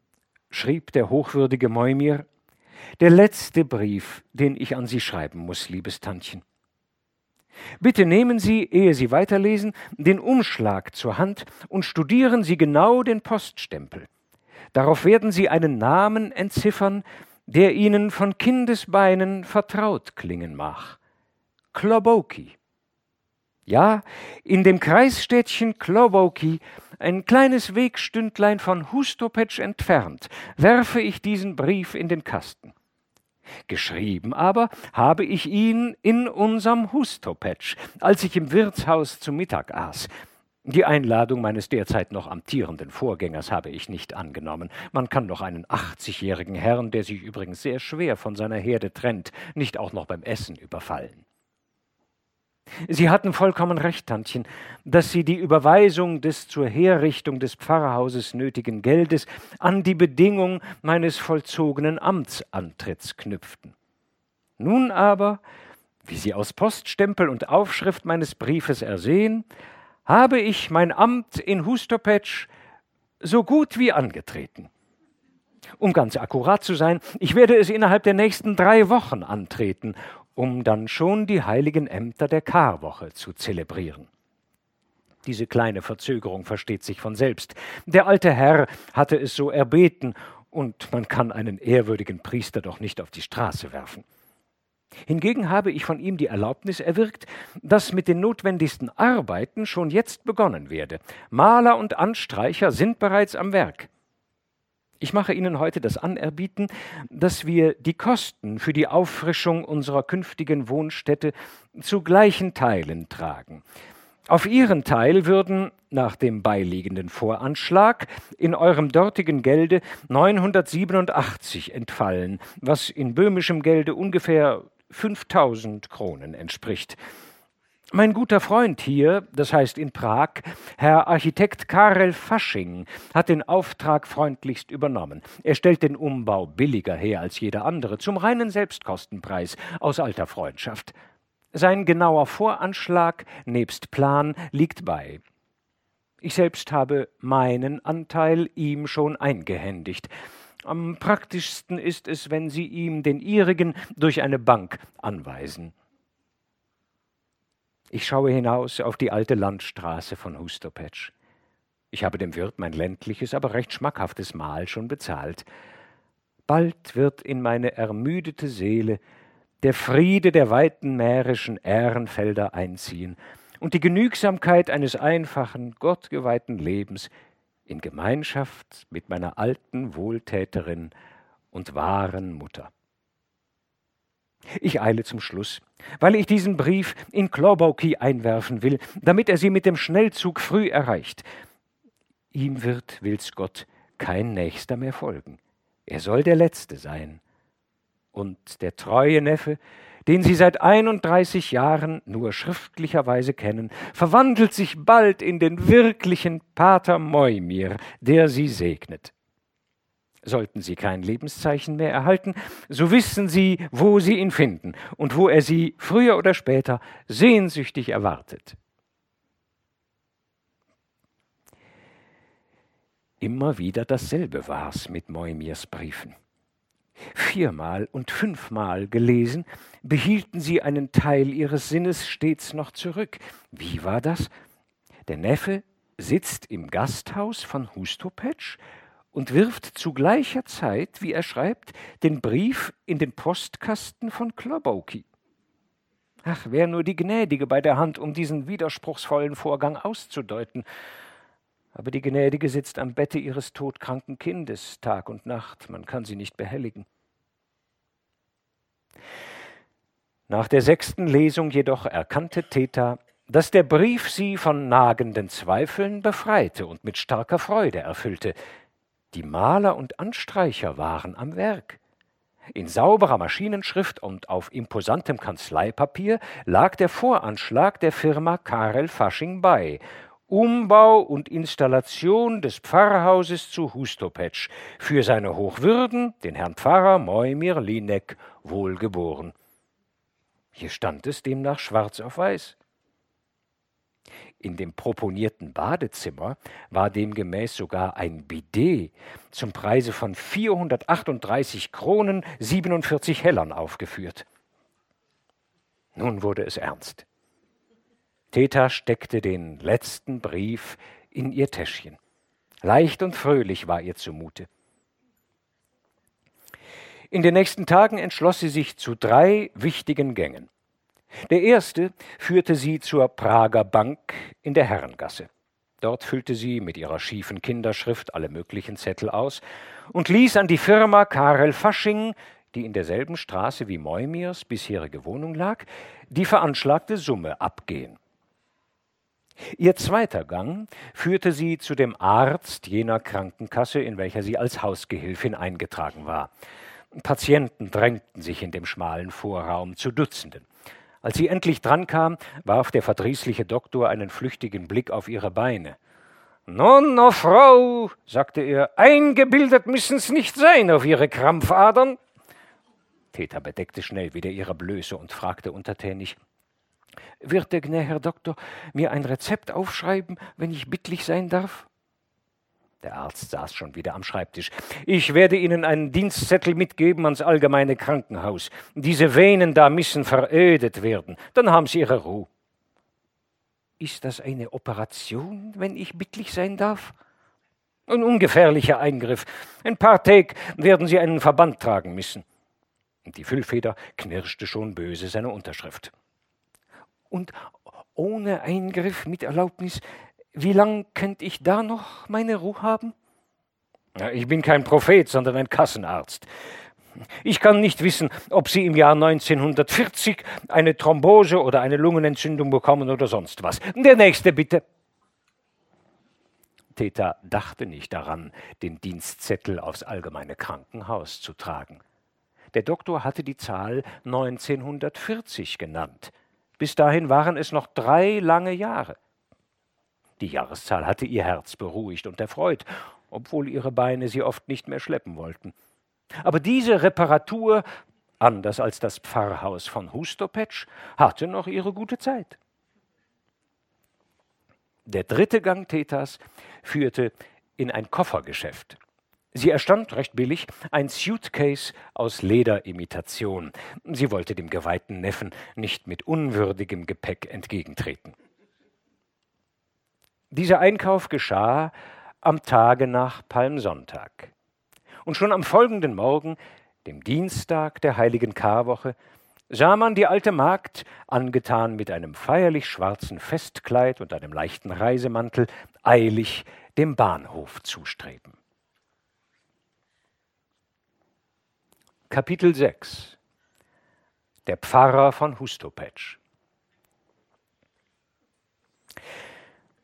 schrieb der hochwürdige Moimir, der letzte Brief, den ich an Sie schreiben muss, liebes Tantchen. Bitte nehmen Sie, ehe Sie weiterlesen, den Umschlag zur Hand und studieren Sie genau den Poststempel. Darauf werden Sie einen Namen entziffern, der Ihnen von Kindesbeinen vertraut klingen mag. Kloboki. Ja, in dem Kreisstädtchen Kloboki, ein kleines Wegstündlein von Hustopetsch entfernt, werfe ich diesen Brief in den Kasten. Geschrieben aber habe ich ihn in unserem Hustopetsch, als ich im Wirtshaus zu Mittag aß. Die Einladung meines derzeit noch amtierenden Vorgängers habe ich nicht angenommen. Man kann doch einen achtzigjährigen Herrn, der sich übrigens sehr schwer von seiner Herde trennt, nicht auch noch beim Essen überfallen. Sie hatten vollkommen recht, Tantchen, dass Sie die Überweisung des zur Herrichtung des Pfarrhauses nötigen Geldes an die Bedingung meines vollzogenen Amtsantritts knüpften. Nun aber, wie Sie aus Poststempel und Aufschrift meines Briefes ersehen, habe ich mein Amt in Hustopetsch so gut wie angetreten. Um ganz akkurat zu sein, ich werde es innerhalb der nächsten drei Wochen antreten um dann schon die heiligen Ämter der Karwoche zu zelebrieren. Diese kleine Verzögerung versteht sich von selbst. Der alte Herr hatte es so erbeten, und man kann einen ehrwürdigen Priester doch nicht auf die Straße werfen. Hingegen habe ich von ihm die Erlaubnis erwirkt, dass mit den notwendigsten Arbeiten schon jetzt begonnen werde. Maler und Anstreicher sind bereits am Werk. Ich mache Ihnen heute das Anerbieten, dass wir die Kosten für die Auffrischung unserer künftigen Wohnstätte zu gleichen Teilen tragen. Auf Ihren Teil würden nach dem beiliegenden Voranschlag in eurem dortigen Gelde 987 entfallen, was in böhmischem Gelde ungefähr 5000 Kronen entspricht. Mein guter Freund hier, das heißt in Prag, Herr Architekt Karel Fasching, hat den Auftrag freundlichst übernommen. Er stellt den Umbau billiger her als jeder andere, zum reinen Selbstkostenpreis, aus alter Freundschaft. Sein genauer Voranschlag nebst Plan liegt bei. Ich selbst habe meinen Anteil ihm schon eingehändigt. Am praktischsten ist es, wenn Sie ihm den Ihrigen durch eine Bank anweisen. Ich schaue hinaus auf die alte Landstraße von Hustopetsch. Ich habe dem Wirt mein ländliches, aber recht schmackhaftes Mahl schon bezahlt. Bald wird in meine ermüdete Seele der Friede der weiten mährischen Ährenfelder einziehen und die Genügsamkeit eines einfachen, gottgeweihten Lebens in Gemeinschaft mit meiner alten Wohltäterin und wahren Mutter. Ich eile zum Schluss, weil ich diesen Brief in Klobauki einwerfen will, damit er sie mit dem Schnellzug früh erreicht. Ihm wird, will's Gott, kein Nächster mehr folgen. Er soll der Letzte sein. Und der treue Neffe, den Sie seit 31 Jahren nur schriftlicherweise kennen, verwandelt sich bald in den wirklichen Pater Moimir, der Sie segnet. Sollten Sie kein Lebenszeichen mehr erhalten, so wissen Sie, wo Sie ihn finden und wo er Sie früher oder später sehnsüchtig erwartet. Immer wieder dasselbe war's mit Moimirs Briefen. Viermal und fünfmal gelesen, behielten sie einen Teil ihres Sinnes stets noch zurück. Wie war das? Der Neffe sitzt im Gasthaus von Hustopetsch und wirft zu gleicher Zeit, wie er schreibt, den Brief in den Postkasten von Klobauki. Ach, wär nur die Gnädige bei der Hand, um diesen widerspruchsvollen Vorgang auszudeuten. Aber die Gnädige sitzt am Bette ihres todkranken Kindes Tag und Nacht, man kann sie nicht behelligen. Nach der sechsten Lesung jedoch erkannte Theta, dass der Brief sie von nagenden Zweifeln befreite und mit starker Freude erfüllte, die Maler und Anstreicher waren am Werk. In sauberer Maschinenschrift und auf imposantem Kanzleipapier lag der Voranschlag der Firma Karel Fasching bei, Umbau und Installation des Pfarrhauses zu Hustopetsch für seine Hochwürden, den Herrn Pfarrer Moimir Linek, wohlgeboren. Hier stand es demnach schwarz auf weiß. In dem proponierten Badezimmer war demgemäß sogar ein Bidet zum Preise von 438 Kronen 47 Hellern aufgeführt. Nun wurde es ernst. Theta steckte den letzten Brief in ihr Täschchen. Leicht und fröhlich war ihr zumute. In den nächsten Tagen entschloss sie sich zu drei wichtigen Gängen. Der erste führte sie zur Prager Bank in der Herrengasse. Dort füllte sie mit ihrer schiefen Kinderschrift alle möglichen Zettel aus und ließ an die Firma Karel Fasching, die in derselben Straße wie Moimirs bisherige Wohnung lag, die veranschlagte Summe abgehen. Ihr zweiter Gang führte sie zu dem Arzt jener Krankenkasse, in welcher sie als Hausgehilfin eingetragen war. Patienten drängten sich in dem schmalen Vorraum zu Dutzenden. Als sie endlich drankam, warf der verdrießliche Doktor einen flüchtigen Blick auf ihre Beine. Nun, oh Frau, sagte er, eingebildet müssen's nicht sein auf Ihre Krampfadern. Täter bedeckte schnell wieder ihre Blöße und fragte untertänig wird der gnä Herr Doktor mir ein Rezept aufschreiben, wenn ich bittlich sein darf? Der Arzt saß schon wieder am Schreibtisch. Ich werde Ihnen einen Dienstzettel mitgeben ans allgemeine Krankenhaus. Diese Venen da müssen verödet werden. Dann haben Sie Ihre Ruhe. Ist das eine Operation, wenn ich bittlich sein darf? Ein ungefährlicher Eingriff. Ein paar Tage werden Sie einen Verband tragen müssen. Die Füllfeder knirschte schon böse seine Unterschrift und ohne Eingriff mit Erlaubnis, wie lang könnte ich da noch meine Ruhe haben? Ich bin kein Prophet, sondern ein Kassenarzt. Ich kann nicht wissen, ob Sie im Jahr 1940 eine Thrombose oder eine Lungenentzündung bekommen oder sonst was. Der nächste bitte. Theta dachte nicht daran, den Dienstzettel aufs allgemeine Krankenhaus zu tragen. Der Doktor hatte die Zahl 1940 genannt. Bis dahin waren es noch drei lange Jahre. Die Jahreszahl hatte ihr Herz beruhigt und erfreut, obwohl ihre Beine sie oft nicht mehr schleppen wollten. Aber diese Reparatur, anders als das Pfarrhaus von Hustopetsch, hatte noch ihre gute Zeit. Der dritte Gang Tetas führte in ein Koffergeschäft. Sie erstand recht billig ein Suitcase aus Lederimitation. Sie wollte dem geweihten Neffen nicht mit unwürdigem Gepäck entgegentreten. Dieser Einkauf geschah am Tage nach Palmsonntag. Und schon am folgenden Morgen, dem Dienstag der heiligen Karwoche, sah man die alte Magd, angetan mit einem feierlich schwarzen Festkleid und einem leichten Reisemantel, eilig dem Bahnhof zustreben. Kapitel 6 Der Pfarrer von Hustopetsch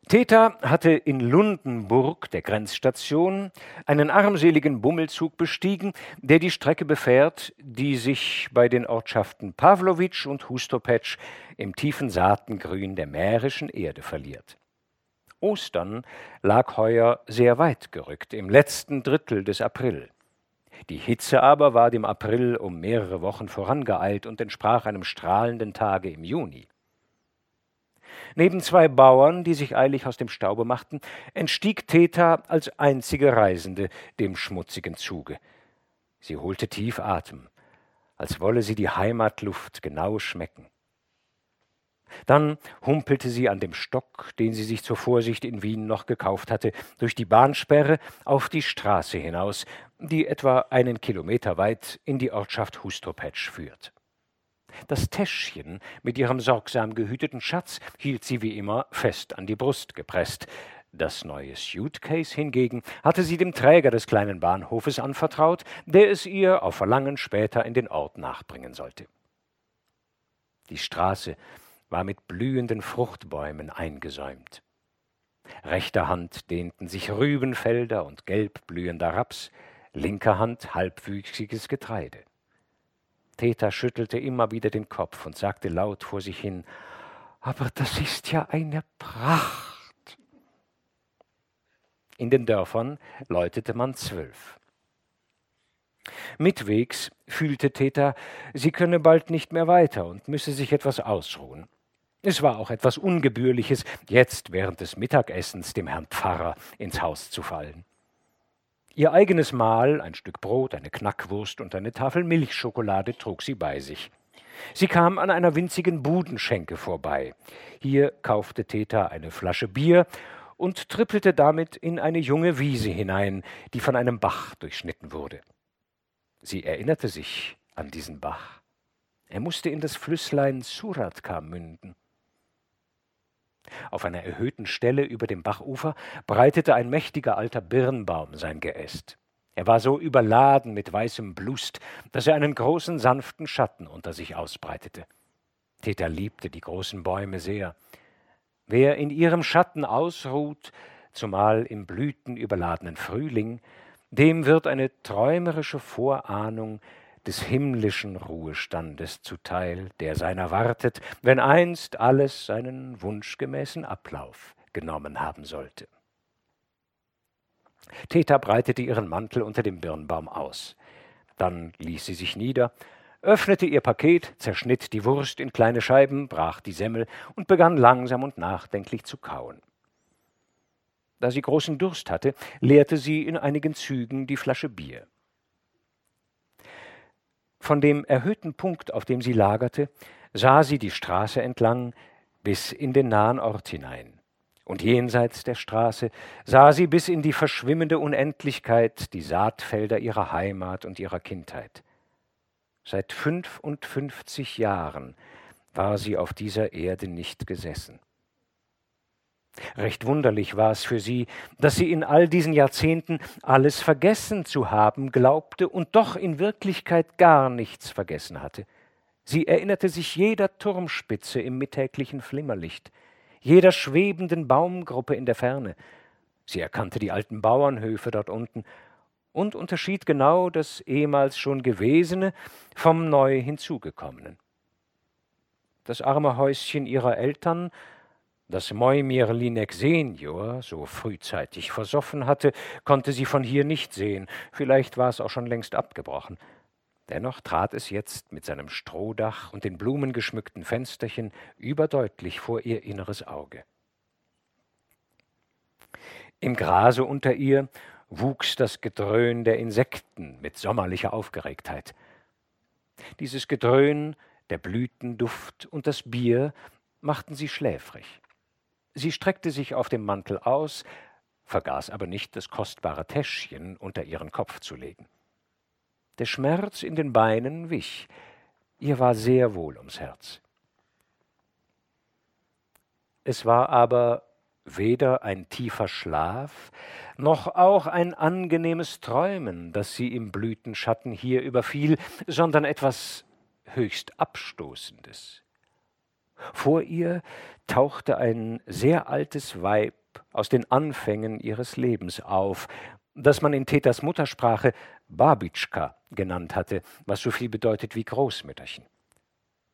Theta hatte in Lundenburg, der Grenzstation, einen armseligen Bummelzug bestiegen, der die Strecke befährt, die sich bei den Ortschaften Pawlowitsch und Hustopetsch im tiefen Saatengrün der mährischen Erde verliert. Ostern lag heuer sehr weit gerückt, im letzten Drittel des April. Die Hitze aber war dem April um mehrere Wochen vorangeeilt und entsprach einem strahlenden Tage im Juni. Neben zwei Bauern, die sich eilig aus dem Staube machten, entstieg Theta als einzige Reisende dem schmutzigen Zuge. Sie holte tief Atem, als wolle sie die Heimatluft genau schmecken. Dann humpelte sie an dem Stock, den sie sich zur Vorsicht in Wien noch gekauft hatte, durch die Bahnsperre auf die Straße hinaus, die etwa einen Kilometer weit in die Ortschaft Hustopetsch führt. Das Täschchen mit ihrem sorgsam gehüteten Schatz hielt sie wie immer fest an die Brust gepresst. Das neue Suitcase hingegen hatte sie dem Träger des kleinen Bahnhofes anvertraut, der es ihr auf Verlangen später in den Ort nachbringen sollte. Die Straße war mit blühenden Fruchtbäumen eingesäumt. Rechter Hand dehnten sich Rübenfelder und gelb blühender Raps, linker Hand halbwüchsiges Getreide. Theta schüttelte immer wieder den Kopf und sagte laut vor sich hin, aber das ist ja eine Pracht. In den Dörfern läutete man zwölf. Mitwegs fühlte Theta, sie könne bald nicht mehr weiter und müsse sich etwas ausruhen. Es war auch etwas Ungebührliches, jetzt während des Mittagessens dem Herrn Pfarrer ins Haus zu fallen. Ihr eigenes Mahl, ein Stück Brot, eine Knackwurst und eine Tafel Milchschokolade trug sie bei sich. Sie kam an einer winzigen Budenschenke vorbei. Hier kaufte Theta eine Flasche Bier und trippelte damit in eine junge Wiese hinein, die von einem Bach durchschnitten wurde. Sie erinnerte sich an diesen Bach. Er musste in das Flüsslein Suratka münden. Auf einer erhöhten Stelle über dem Bachufer breitete ein mächtiger alter Birnbaum sein Geäst. Er war so überladen mit weißem Blust, dass er einen großen sanften Schatten unter sich ausbreitete. Täter liebte die großen Bäume sehr. Wer in ihrem Schatten ausruht, zumal im blütenüberladenen Frühling, dem wird eine träumerische Vorahnung des himmlischen Ruhestandes zuteil, der seiner wartet, wenn einst alles seinen wunschgemäßen Ablauf genommen haben sollte. Theta breitete ihren Mantel unter dem Birnbaum aus. Dann ließ sie sich nieder, öffnete ihr Paket, zerschnitt die Wurst in kleine Scheiben, brach die Semmel und begann langsam und nachdenklich zu kauen. Da sie großen Durst hatte, leerte sie in einigen Zügen die Flasche Bier. Von dem erhöhten Punkt, auf dem sie lagerte, sah sie die Straße entlang bis in den nahen Ort hinein. Und jenseits der Straße sah sie bis in die verschwimmende Unendlichkeit die Saatfelder ihrer Heimat und ihrer Kindheit. Seit fünfundfünfzig Jahren war sie auf dieser Erde nicht gesessen. Recht wunderlich war es für sie, dass sie in all diesen Jahrzehnten alles vergessen zu haben glaubte und doch in Wirklichkeit gar nichts vergessen hatte. Sie erinnerte sich jeder Turmspitze im mittäglichen Flimmerlicht, jeder schwebenden Baumgruppe in der Ferne. Sie erkannte die alten Bauernhöfe dort unten und unterschied genau das ehemals schon Gewesene vom neu hinzugekommenen. Das arme Häuschen ihrer Eltern dass Moimir Linek Senior so frühzeitig versoffen hatte, konnte sie von hier nicht sehen, vielleicht war es auch schon längst abgebrochen. Dennoch trat es jetzt mit seinem Strohdach und den blumengeschmückten Fensterchen überdeutlich vor ihr inneres Auge. Im Grase unter ihr wuchs das Gedröhn der Insekten mit sommerlicher Aufgeregtheit. Dieses Gedröhn, der Blütenduft und das Bier machten sie schläfrig. Sie streckte sich auf dem Mantel aus, vergaß aber nicht, das kostbare Täschchen unter ihren Kopf zu legen. Der Schmerz in den Beinen wich, ihr war sehr wohl ums Herz. Es war aber weder ein tiefer Schlaf, noch auch ein angenehmes Träumen, das sie im Blütenschatten hier überfiel, sondern etwas höchst Abstoßendes. Vor ihr tauchte ein sehr altes Weib aus den Anfängen ihres Lebens auf, das man in Täters Muttersprache Babitschka genannt hatte, was so viel bedeutet wie Großmütterchen.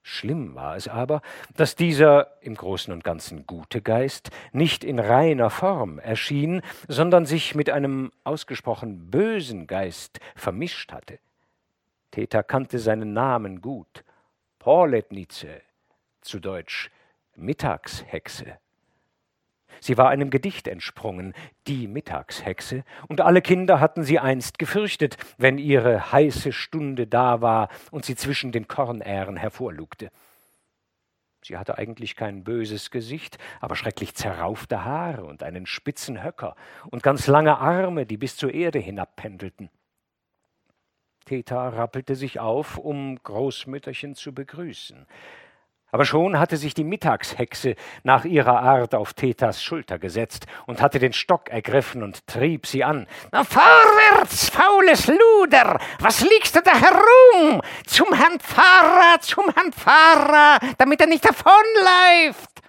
Schlimm war es aber, dass dieser im Großen und Ganzen gute Geist nicht in reiner Form erschien, sondern sich mit einem ausgesprochen bösen Geist vermischt hatte. Täter kannte seinen Namen gut, Porletnice, zu Deutsch Mittagshexe. Sie war einem Gedicht entsprungen, die Mittagshexe, und alle Kinder hatten sie einst gefürchtet, wenn ihre heiße Stunde da war und sie zwischen den Kornähren hervorlugte. Sie hatte eigentlich kein böses Gesicht, aber schrecklich zerraufte Haare und einen spitzen Höcker und ganz lange Arme, die bis zur Erde hinabpendelten. Theta rappelte sich auf, um Großmütterchen zu begrüßen. Aber schon hatte sich die Mittagshexe nach ihrer Art auf Thetas Schulter gesetzt und hatte den Stock ergriffen und trieb sie an. Na vorwärts, faules Luder! Was liegst du da herum? Zum Herrn Pfarrer, zum Herrn Pfarrer, damit er nicht davonläuft!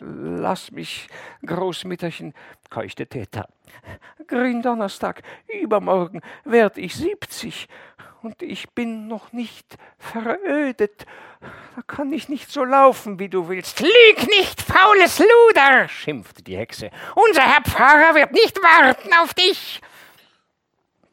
Lass mich, Großmütterchen, keuchte Theta. Gründonnerstag, übermorgen werd ich siebzig und ich bin noch nicht verödet. Da kann ich nicht so laufen, wie du willst. Lüg nicht, faules Luder, schimpfte die Hexe. Unser Herr Pfarrer wird nicht warten auf dich.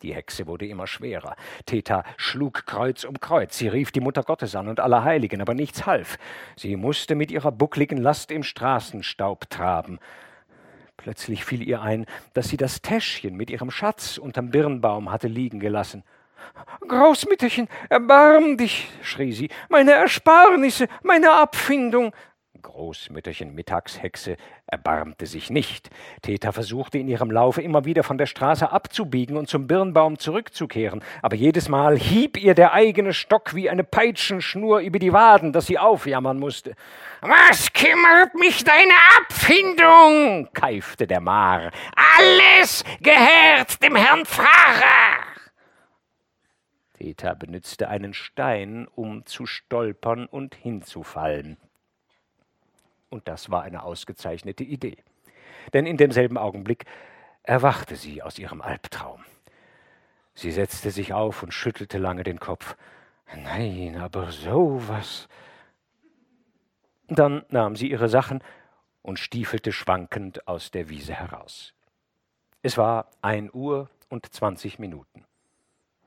Die Hexe wurde immer schwerer. Theta schlug Kreuz um Kreuz. Sie rief die Mutter Gottes an und alle Heiligen, aber nichts half. Sie musste mit ihrer buckligen Last im Straßenstaub traben. Plötzlich fiel ihr ein, dass sie das Täschchen mit ihrem Schatz unterm Birnbaum hatte liegen gelassen. Großmütterchen, erbarm dich, schrie sie, meine Ersparnisse, meine Abfindung. Großmütterchen Mittagshexe erbarmte sich nicht. Theta versuchte in ihrem Laufe immer wieder von der Straße abzubiegen und zum Birnbaum zurückzukehren, aber jedes Mal hieb ihr der eigene Stock wie eine Peitschenschnur über die Waden, dass sie aufjammern musste. Was kümmert mich deine Abfindung? keifte der Maar. Alles gehört dem Herrn Pfarrer. Theta benützte einen Stein, um zu stolpern und hinzufallen. Und das war eine ausgezeichnete Idee. Denn in demselben Augenblick erwachte sie aus ihrem Albtraum. Sie setzte sich auf und schüttelte lange den Kopf. Nein, aber sowas. Dann nahm sie ihre Sachen und stiefelte schwankend aus der Wiese heraus. Es war ein Uhr und zwanzig Minuten.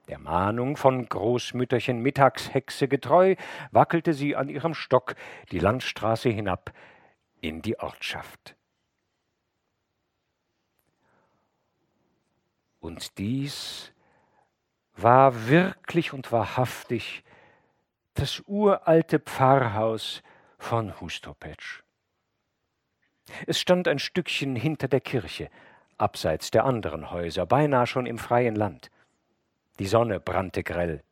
Der Mahnung von Großmütterchen Mittagshexe getreu, wackelte sie an ihrem Stock die Landstraße hinab in die Ortschaft. Und dies war wirklich und wahrhaftig das uralte Pfarrhaus von Hustopetsch. Es stand ein Stückchen hinter der Kirche, abseits der anderen Häuser, beinahe schon im freien Land. Die Sonne brannte grell.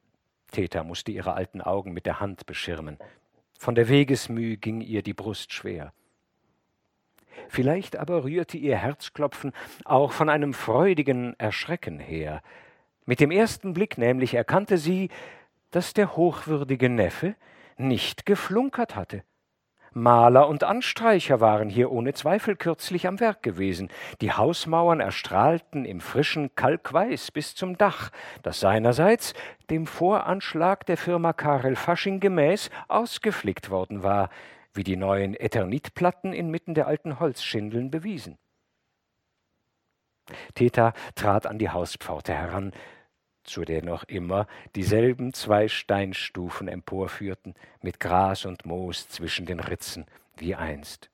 Theta musste ihre alten Augen mit der Hand beschirmen. Von der Wegesmüh ging ihr die Brust schwer. Vielleicht aber rührte ihr Herzklopfen auch von einem freudigen Erschrecken her. Mit dem ersten Blick nämlich erkannte sie, dass der hochwürdige Neffe nicht geflunkert hatte. Maler und Anstreicher waren hier ohne Zweifel kürzlich am Werk gewesen. Die Hausmauern erstrahlten im frischen Kalkweiß bis zum Dach, das seinerseits dem Voranschlag der Firma Karel Fasching gemäß ausgeflickt worden war, wie die neuen Eternitplatten inmitten der alten Holzschindeln bewiesen. Theta trat an die Hauspforte heran, zu der noch immer dieselben zwei Steinstufen emporführten, mit Gras und Moos zwischen den Ritzen, wie einst.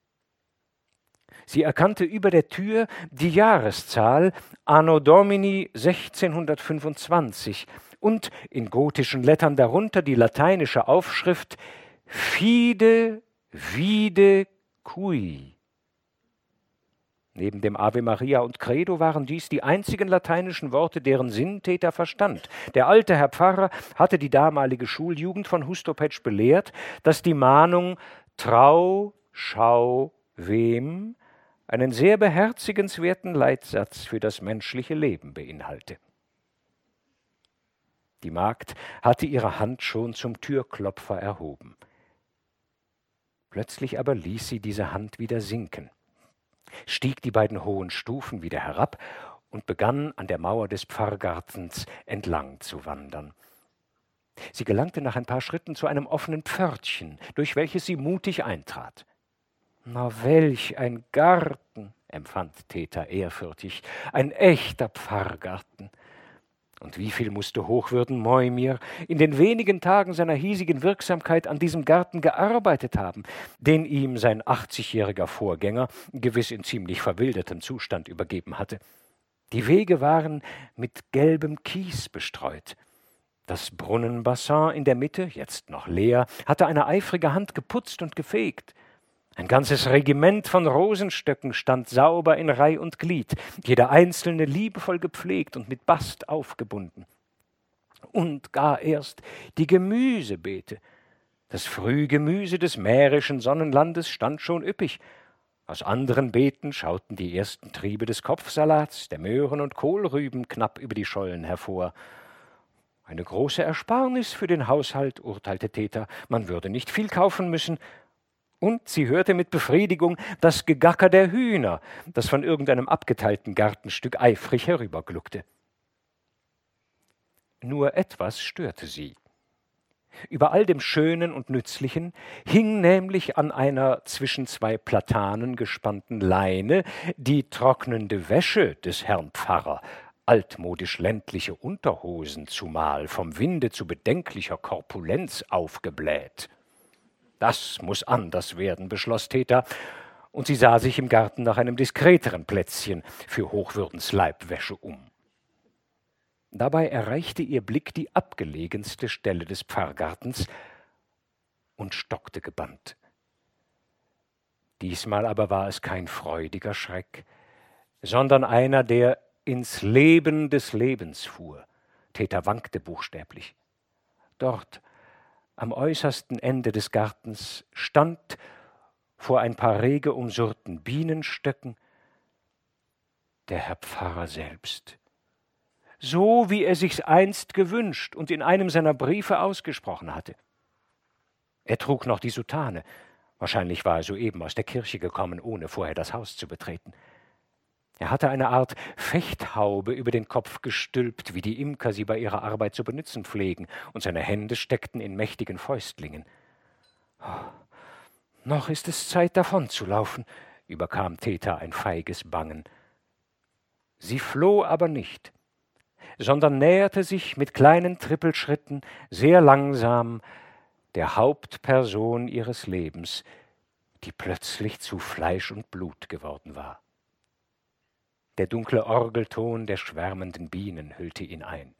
Sie erkannte über der Tür die Jahreszahl Anno Domini 1625 und in gotischen Lettern darunter die lateinische Aufschrift Fide vide cui. Neben dem Ave Maria und Credo waren dies die einzigen lateinischen Worte, deren Sinn Täter verstand. Der alte Herr Pfarrer hatte die damalige Schuljugend von Hustopetsch belehrt, dass die Mahnung Trau, Schau, Wem einen sehr beherzigenswerten Leitsatz für das menschliche Leben beinhalte. Die Magd hatte ihre Hand schon zum Türklopfer erhoben. Plötzlich aber ließ sie diese Hand wieder sinken stieg die beiden hohen Stufen wieder herab und begann an der Mauer des Pfarrgartens entlang zu wandern. Sie gelangte nach ein paar Schritten zu einem offenen Pförtchen, durch welches sie mutig eintrat. Na, welch ein Garten, empfand Theta ehrfürchtig, ein echter Pfarrgarten. Und wie viel musste Hochwürden Moimir in den wenigen Tagen seiner hiesigen Wirksamkeit an diesem Garten gearbeitet haben, den ihm sein achtzigjähriger Vorgänger gewiss in ziemlich verwildertem Zustand übergeben hatte. Die Wege waren mit gelbem Kies bestreut. Das Brunnenbassin in der Mitte, jetzt noch leer, hatte eine eifrige Hand geputzt und gefegt. Ein ganzes Regiment von Rosenstöcken stand sauber in Reih und Glied, jeder einzelne liebevoll gepflegt und mit Bast aufgebunden. Und gar erst die Gemüsebeete. Das Frühgemüse des mährischen Sonnenlandes stand schon üppig. Aus anderen Beeten schauten die ersten Triebe des Kopfsalats, der Möhren und Kohlrüben knapp über die Schollen hervor. Eine große Ersparnis für den Haushalt, urteilte Täter. Man würde nicht viel kaufen müssen, und sie hörte mit Befriedigung das Gegacker der Hühner, das von irgendeinem abgeteilten Gartenstück eifrig herübergluckte. Nur etwas störte sie. Über all dem Schönen und Nützlichen hing nämlich an einer zwischen zwei Platanen gespannten Leine die trocknende Wäsche des Herrn Pfarrer, altmodisch ländliche Unterhosen zumal, vom Winde zu bedenklicher Korpulenz aufgebläht. Das muss anders werden, beschloss Theta, und sie sah sich im Garten nach einem diskreteren Plätzchen für Hochwürdens Leibwäsche um. Dabei erreichte ihr Blick die abgelegenste Stelle des Pfarrgartens und stockte gebannt. Diesmal aber war es kein freudiger Schreck, sondern einer, der ins Leben des Lebens fuhr. Täter wankte buchstäblich. Dort, am äußersten Ende des Gartens, stand vor ein paar rege umsurrten Bienenstöcken der Herr Pfarrer selbst so wie er sich's einst gewünscht und in einem seiner Briefe ausgesprochen hatte. Er trug noch die Soutane. Wahrscheinlich war er soeben aus der Kirche gekommen, ohne vorher das Haus zu betreten. Er hatte eine Art Fechthaube über den Kopf gestülpt, wie die Imker sie bei ihrer Arbeit zu benutzen pflegen, und seine Hände steckten in mächtigen Fäustlingen. Oh, noch ist es Zeit, davonzulaufen, überkam Theta ein feiges Bangen. Sie floh aber nicht sondern näherte sich mit kleinen Trippelschritten sehr langsam der Hauptperson ihres Lebens, die plötzlich zu Fleisch und Blut geworden war. Der dunkle Orgelton der schwärmenden Bienen hüllte ihn ein.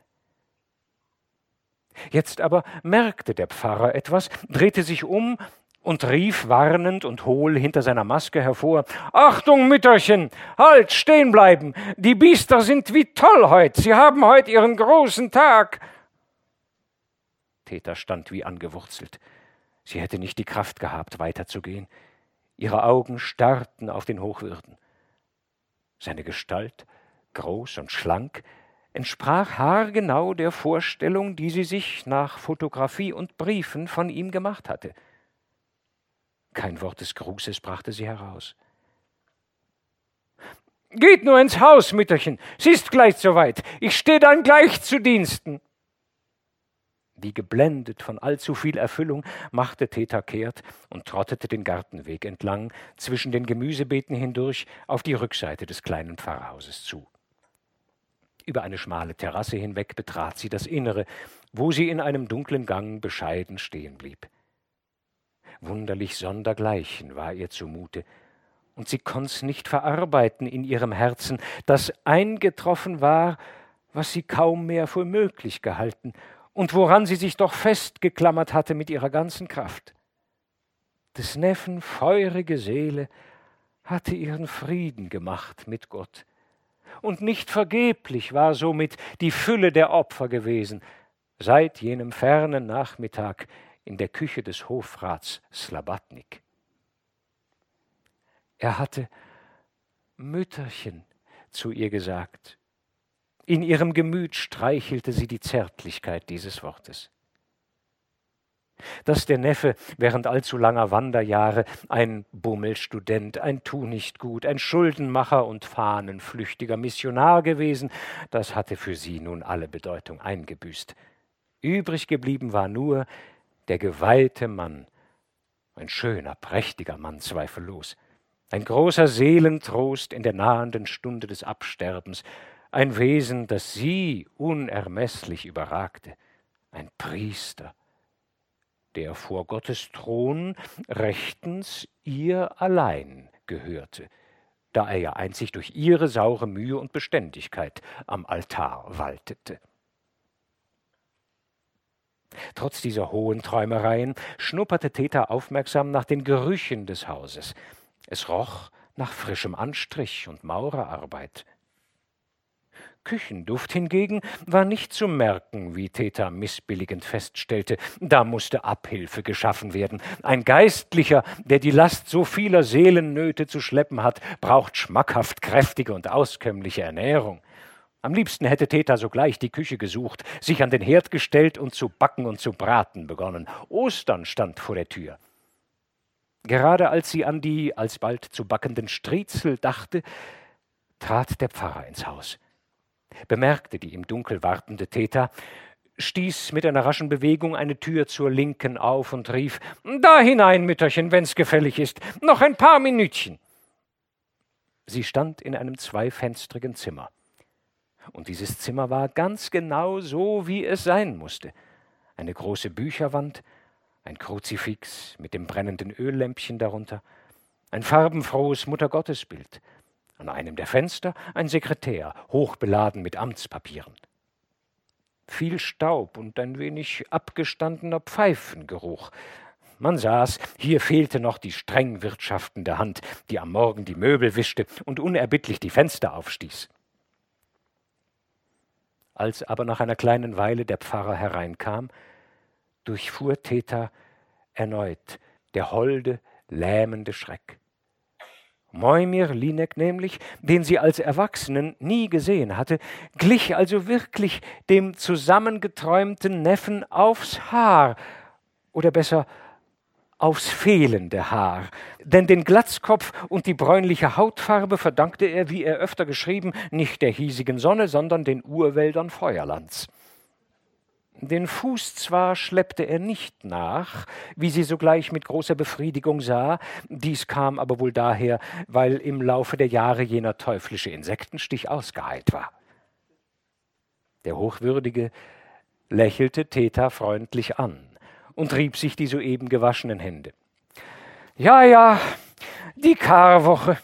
Jetzt aber merkte der Pfarrer etwas, drehte sich um und rief warnend und hohl hinter seiner Maske hervor Achtung, Mütterchen, halt, stehen bleiben. Die Biester sind wie toll heut, sie haben heut ihren großen Tag. Peter stand wie angewurzelt. Sie hätte nicht die Kraft gehabt, weiterzugehen. Ihre Augen starrten auf den Hochwürden. Seine Gestalt, groß und schlank, entsprach haargenau der Vorstellung, die sie sich nach Fotografie und Briefen von ihm gemacht hatte. Kein Wort des Grußes brachte sie heraus. Geht nur ins Haus, Mütterchen, sie ist gleich soweit. Ich stehe dann gleich zu Diensten. Wie geblendet von allzu viel Erfüllung machte Theta kehrt und trottete den Gartenweg entlang, zwischen den Gemüsebeeten hindurch, auf die Rückseite des kleinen Pfarrhauses zu. Über eine schmale Terrasse hinweg betrat sie das Innere, wo sie in einem dunklen Gang bescheiden stehen blieb wunderlich sondergleichen war ihr zumute, und sie konnt's nicht verarbeiten in ihrem Herzen, dass eingetroffen war, was sie kaum mehr für möglich gehalten und woran sie sich doch festgeklammert hatte mit ihrer ganzen Kraft. Des Neffen feurige Seele hatte ihren Frieden gemacht mit Gott, und nicht vergeblich war somit die Fülle der Opfer gewesen, seit jenem fernen Nachmittag, in der Küche des Hofrats Slabatnik. Er hatte Mütterchen zu ihr gesagt. In ihrem Gemüt streichelte sie die Zärtlichkeit dieses Wortes. Dass der Neffe während allzu langer Wanderjahre ein Bummelstudent, ein Tunichtgut, ein Schuldenmacher und fahnenflüchtiger Missionar gewesen, das hatte für sie nun alle Bedeutung eingebüßt. Übrig geblieben war nur, der geweihte Mann, ein schöner, prächtiger Mann zweifellos, ein großer Seelentrost in der nahenden Stunde des Absterbens, ein Wesen, das sie unermeßlich überragte, ein Priester, der vor Gottes Thron rechtens ihr allein gehörte, da er ja einzig durch ihre saure Mühe und Beständigkeit am Altar waltete. Trotz dieser hohen Träumereien schnupperte Theta aufmerksam nach den Gerüchen des Hauses. Es roch nach frischem Anstrich und Maurerarbeit. Küchenduft hingegen war nicht zu merken, wie Theta missbilligend feststellte. Da musste Abhilfe geschaffen werden. Ein Geistlicher, der die Last so vieler Seelennöte zu schleppen hat, braucht schmackhaft kräftige und auskömmliche Ernährung. Am liebsten hätte Theta sogleich die Küche gesucht, sich an den Herd gestellt und zu backen und zu braten begonnen. Ostern stand vor der Tür. Gerade als sie an die alsbald zu backenden Striezel dachte, trat der Pfarrer ins Haus. Bemerkte die im Dunkel wartende Theta, stieß mit einer raschen Bewegung eine Tür zur Linken auf und rief Da hinein, Mütterchen, wenn's gefällig ist. Noch ein paar Minütchen. Sie stand in einem zweifenstrigen Zimmer. Und dieses Zimmer war ganz genau so, wie es sein musste. Eine große Bücherwand, ein Kruzifix mit dem brennenden Öllämpchen darunter, ein farbenfrohes Muttergottesbild, an einem der Fenster ein Sekretär, hochbeladen mit Amtspapieren. Viel Staub und ein wenig abgestandener Pfeifengeruch. Man saß, hier fehlte noch die streng wirtschaftende Hand, die am Morgen die Möbel wischte und unerbittlich die Fenster aufstieß. Als aber nach einer kleinen Weile der Pfarrer hereinkam, durchfuhr Theta erneut der holde, lähmende Schreck. Moimir Linek nämlich, den sie als Erwachsenen nie gesehen hatte, glich also wirklich dem zusammengeträumten Neffen aufs Haar, oder besser aufs fehlende Haar. Denn den Glatzkopf und die bräunliche Hautfarbe verdankte er, wie er öfter geschrieben, nicht der hiesigen Sonne, sondern den Urwäldern Feuerlands. Den Fuß zwar schleppte er nicht nach, wie sie sogleich mit großer Befriedigung sah, dies kam aber wohl daher, weil im Laufe der Jahre jener teuflische Insektenstich ausgeheilt war. Der Hochwürdige lächelte Theta freundlich an und rieb sich die soeben gewaschenen Hände. Ja, ja, die Karwoche,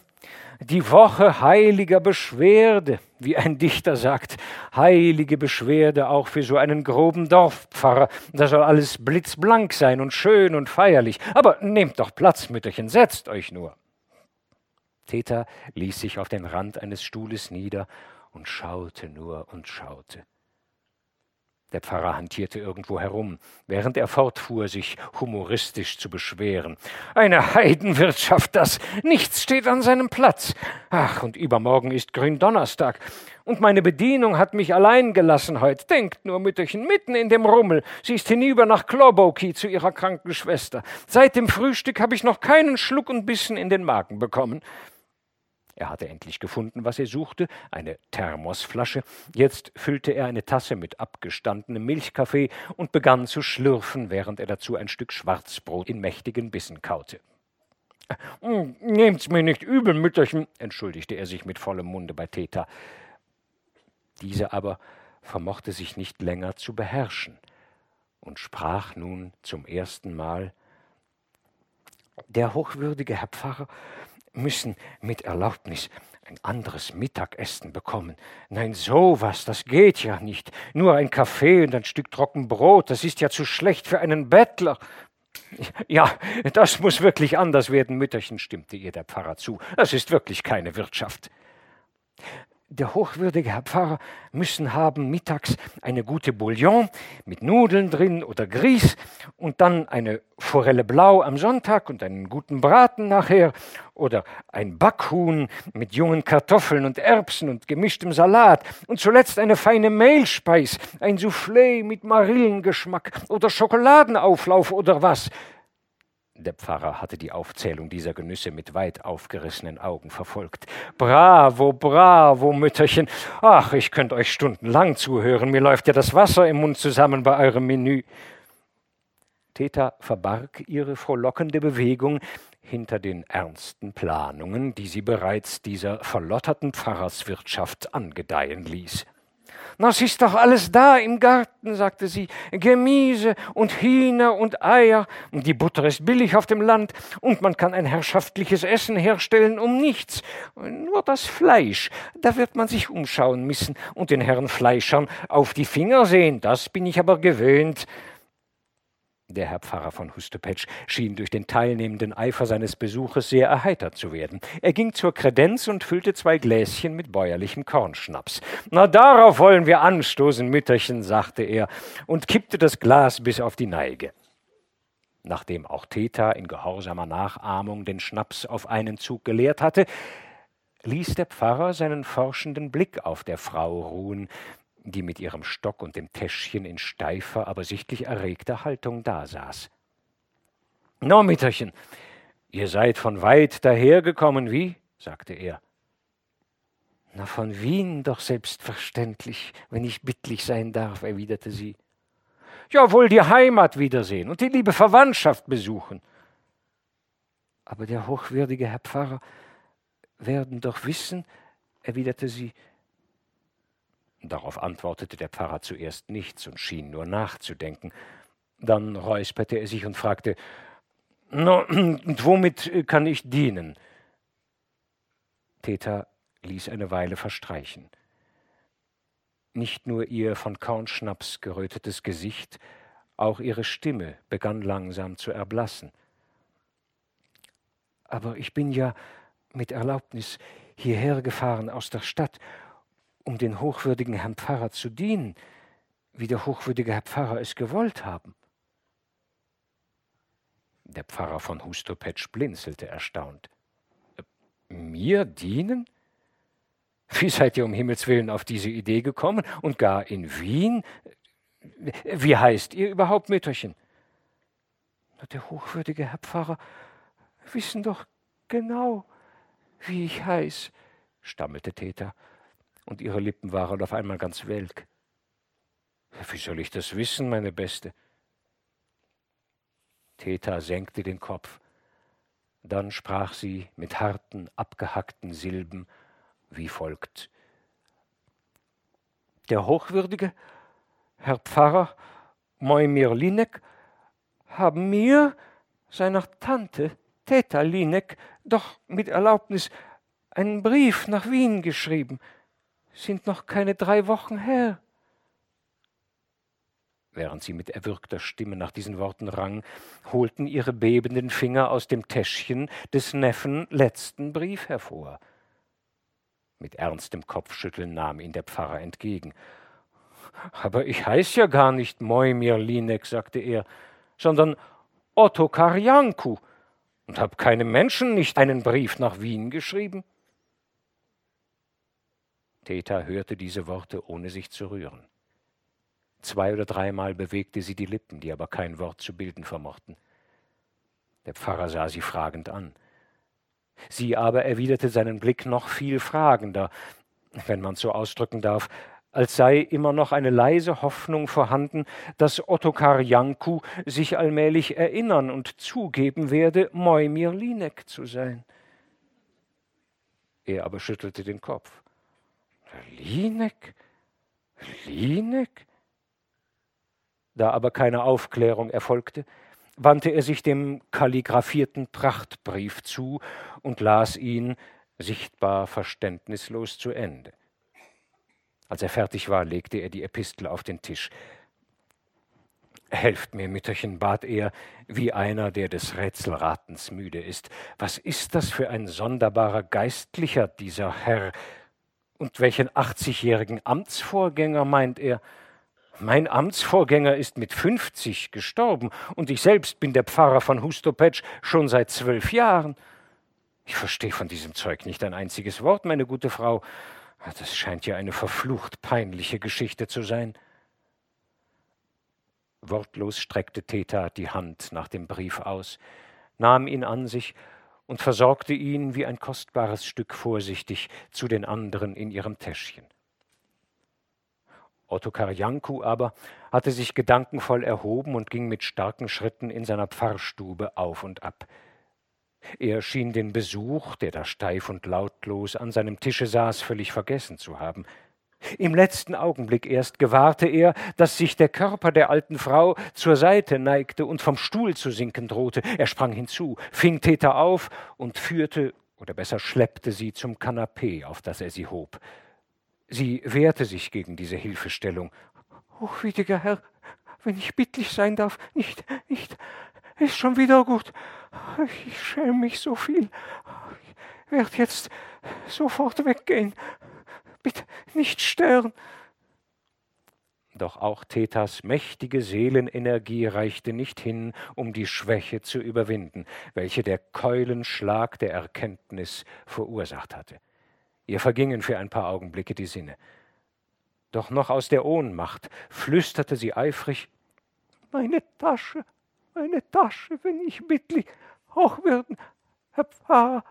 die Woche heiliger Beschwerde, wie ein Dichter sagt, heilige Beschwerde auch für so einen groben Dorfpfarrer. Da soll alles blitzblank sein und schön und feierlich. Aber nehmt doch Platz, Mütterchen, setzt euch nur. Theta ließ sich auf den Rand eines Stuhles nieder und schaute nur und schaute. Der Pfarrer hantierte irgendwo herum, während er fortfuhr, sich humoristisch zu beschweren. Eine Heidenwirtschaft das. Nichts steht an seinem Platz. Ach, und übermorgen ist Gründonnerstag. Und meine Bedienung hat mich allein gelassen heut. Denkt nur, Mütterchen, mitten in dem Rummel. Sie ist hinüber nach Kloboki zu ihrer kranken Schwester. Seit dem Frühstück habe ich noch keinen Schluck und Bissen in den Magen bekommen. Er hatte endlich gefunden, was er suchte, eine Thermosflasche. Jetzt füllte er eine Tasse mit abgestandenem Milchkaffee und begann zu schlürfen, während er dazu ein Stück Schwarzbrot in mächtigen Bissen kaute. Hm, nehmt's mir nicht übel, Mütterchen, entschuldigte er sich mit vollem Munde bei Theta. Diese aber vermochte sich nicht länger zu beherrschen und sprach nun zum ersten Mal Der hochwürdige Herr Pfarrer müssen mit Erlaubnis ein anderes Mittagessen bekommen. Nein, sowas, das geht ja nicht. Nur ein Kaffee und ein Stück Trockenbrot, das ist ja zu schlecht für einen Bettler. Ja, das muss wirklich anders werden, Mütterchen, stimmte ihr der Pfarrer zu. Das ist wirklich keine Wirtschaft der hochwürdige Herr Pfarrer müssen haben mittags eine gute Bouillon mit Nudeln drin oder Grieß und dann eine Forelle Blau am Sonntag und einen guten Braten nachher oder ein Backhuhn mit jungen Kartoffeln und Erbsen und gemischtem Salat und zuletzt eine feine Mehlspeis, ein Soufflé mit Marillengeschmack oder Schokoladenauflauf oder was. Der Pfarrer hatte die Aufzählung dieser Genüsse mit weit aufgerissenen Augen verfolgt. Bravo, bravo, Mütterchen. Ach, ich könnte euch stundenlang zuhören. Mir läuft ja das Wasser im Mund zusammen bei eurem Menü. Theta verbarg ihre frohlockende Bewegung hinter den ernsten Planungen, die sie bereits dieser verlotterten Pfarrerswirtschaft angedeihen ließ. Das ist doch alles da im Garten, sagte sie. Gemüse und Hühner und Eier. Die Butter ist billig auf dem Land und man kann ein herrschaftliches Essen herstellen um nichts. Nur das Fleisch, da wird man sich umschauen müssen und den Herren Fleischern auf die Finger sehen. Das bin ich aber gewöhnt. Der Herr Pfarrer von Hustepetsch schien durch den teilnehmenden Eifer seines Besuches sehr erheitert zu werden. Er ging zur Kredenz und füllte zwei Gläschen mit bäuerlichem Kornschnaps. Na, darauf wollen wir anstoßen, Mütterchen, sagte er und kippte das Glas bis auf die Neige. Nachdem auch Theta in gehorsamer Nachahmung den Schnaps auf einen Zug geleert hatte, ließ der Pfarrer seinen forschenden Blick auf der Frau ruhen, die mit ihrem Stock und dem Täschchen in steifer, aber sichtlich erregter Haltung dasaß. No, Mütterchen, ihr seid von weit dahergekommen, wie? sagte er. Na, von Wien doch selbstverständlich, wenn ich bittlich sein darf, erwiderte sie. Ja, wohl die Heimat wiedersehen und die liebe Verwandtschaft besuchen. Aber der hochwürdige Herr Pfarrer werden doch wissen, erwiderte sie. Darauf antwortete der Pfarrer zuerst nichts und schien nur nachzudenken. Dann räusperte er sich und fragte, no, und womit kann ich dienen? Theta ließ eine Weile verstreichen. Nicht nur ihr von Kornschnaps gerötetes Gesicht, auch ihre Stimme begann langsam zu erblassen. Aber ich bin ja mit Erlaubnis hierher gefahren aus der Stadt, um den hochwürdigen Herrn Pfarrer zu dienen, wie der hochwürdige Herr Pfarrer es gewollt haben. Der Pfarrer von Hustopetsch blinzelte erstaunt. Mir dienen? Wie seid ihr um Himmels willen auf diese Idee gekommen und gar in Wien? Wie heißt ihr überhaupt, Mütterchen? Der hochwürdige Herr Pfarrer wissen doch genau, wie ich heiß, stammelte Theta, und ihre Lippen waren auf einmal ganz welk. Wie soll ich das wissen, meine Beste? Theta senkte den Kopf. Dann sprach sie mit harten, abgehackten Silben wie folgt. Der hochwürdige Herr Pfarrer Moimir Linek haben mir, seiner Tante Theta Linek, doch mit Erlaubnis einen Brief nach Wien geschrieben. Sind noch keine drei Wochen her. Während sie mit erwürgter Stimme nach diesen Worten rang, holten ihre bebenden Finger aus dem Täschchen des Neffen letzten Brief hervor. Mit ernstem Kopfschütteln nahm ihn der Pfarrer entgegen. Aber ich heiß ja gar nicht Moimir Linek, sagte er, sondern Otto Karjanku und hab keinem Menschen nicht einen Brief nach Wien geschrieben. Theta hörte diese Worte, ohne sich zu rühren. Zwei oder dreimal bewegte sie die Lippen, die aber kein Wort zu bilden vermochten. Der Pfarrer sah sie fragend an. Sie aber erwiderte seinen Blick noch viel fragender, wenn man so ausdrücken darf, als sei immer noch eine leise Hoffnung vorhanden, dass Ottokar Janku sich allmählich erinnern und zugeben werde, Moimir Linek zu sein. Er aber schüttelte den Kopf. Linek? Linek? Da aber keine Aufklärung erfolgte, wandte er sich dem kalligraphierten Prachtbrief zu und las ihn sichtbar verständnislos zu Ende. Als er fertig war, legte er die Epistel auf den Tisch. Helft mir, Mütterchen, bat er, wie einer, der des Rätselratens müde ist. Was ist das für ein sonderbarer Geistlicher, dieser Herr? Und welchen achtzigjährigen Amtsvorgänger meint er? Mein Amtsvorgänger ist mit fünfzig gestorben und ich selbst bin der Pfarrer von Hustopetsch schon seit zwölf Jahren. Ich verstehe von diesem Zeug nicht ein einziges Wort, meine gute Frau. Das scheint ja eine verflucht peinliche Geschichte zu sein. Wortlos streckte Theta die Hand nach dem Brief aus, nahm ihn an sich und versorgte ihn wie ein kostbares Stück vorsichtig zu den anderen in ihrem Täschchen. Ottokar Janku aber hatte sich gedankenvoll erhoben und ging mit starken Schritten in seiner Pfarrstube auf und ab. Er schien den Besuch, der da steif und lautlos an seinem Tische saß, völlig vergessen zu haben. Im letzten Augenblick erst gewahrte er, dass sich der Körper der alten Frau zur Seite neigte und vom Stuhl zu sinken drohte. Er sprang hinzu, fing Täter auf und führte, oder besser schleppte sie zum Kanapee, auf das er sie hob. Sie wehrte sich gegen diese Hilfestellung. Hochwürdiger Herr, wenn ich bittlich sein darf, nicht, nicht, ist schon wieder gut. Ich schäme mich so viel. Ich werde jetzt sofort weggehen. Bitte nicht stören. Doch auch Thetas mächtige Seelenenergie reichte nicht hin, um die Schwäche zu überwinden, welche der Keulenschlag der Erkenntnis verursacht hatte. Ihr vergingen für ein paar Augenblicke die Sinne. Doch noch aus der Ohnmacht flüsterte sie eifrig Meine Tasche, meine Tasche, wenn ich bittlich hoch werden, Herr Pfarrer.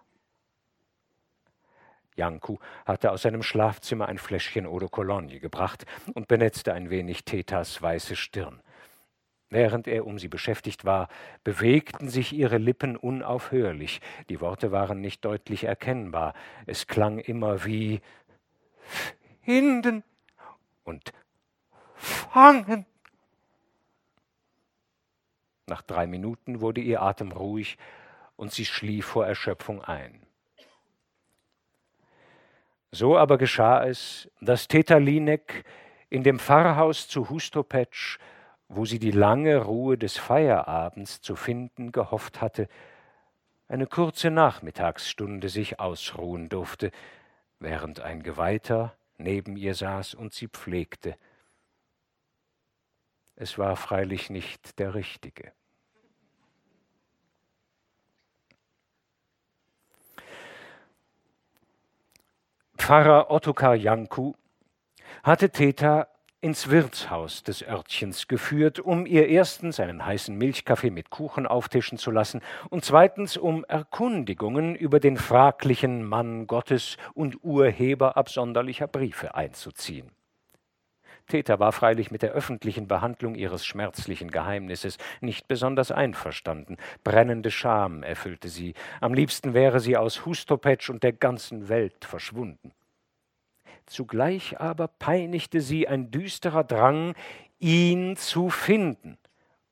Janku hatte aus seinem Schlafzimmer ein Fläschchen Eau de Cologne gebracht und benetzte ein wenig Tetas weiße Stirn. Während er um sie beschäftigt war, bewegten sich ihre Lippen unaufhörlich. Die Worte waren nicht deutlich erkennbar. Es klang immer wie Hinden und Fangen. Nach drei Minuten wurde ihr Atem ruhig und sie schlief vor Erschöpfung ein. So aber geschah es, dass Teta Linek in dem Pfarrhaus zu Hustopetsch, wo sie die lange Ruhe des Feierabends zu finden gehofft hatte, eine kurze Nachmittagsstunde sich ausruhen durfte, während ein Geweihter neben ihr saß und sie pflegte. Es war freilich nicht der richtige. Pfarrer Ottokar Janku hatte Theta ins Wirtshaus des Örtchens geführt, um ihr erstens einen heißen Milchkaffee mit Kuchen auftischen zu lassen und zweitens um Erkundigungen über den fraglichen Mann Gottes und Urheber absonderlicher Briefe einzuziehen. Theta war freilich mit der öffentlichen Behandlung ihres schmerzlichen Geheimnisses nicht besonders einverstanden. Brennende Scham erfüllte sie. Am liebsten wäre sie aus Hustopetsch und der ganzen Welt verschwunden. Zugleich aber peinigte sie ein düsterer Drang, ihn zu finden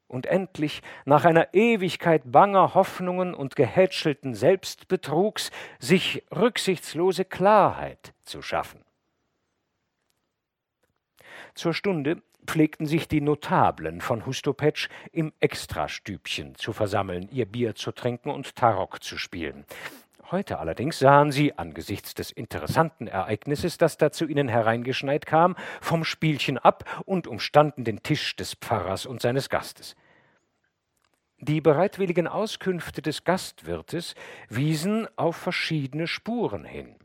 und endlich nach einer Ewigkeit banger Hoffnungen und gehätschelten Selbstbetrugs sich rücksichtslose Klarheit zu schaffen. Zur Stunde pflegten sich die Notablen von Hustopetsch im Extrastübchen zu versammeln, ihr Bier zu trinken und Tarok zu spielen. Heute allerdings sahen sie, angesichts des interessanten Ereignisses, das da zu ihnen hereingeschneit kam, vom Spielchen ab und umstanden den Tisch des Pfarrers und seines Gastes. Die bereitwilligen Auskünfte des Gastwirtes wiesen auf verschiedene Spuren hin.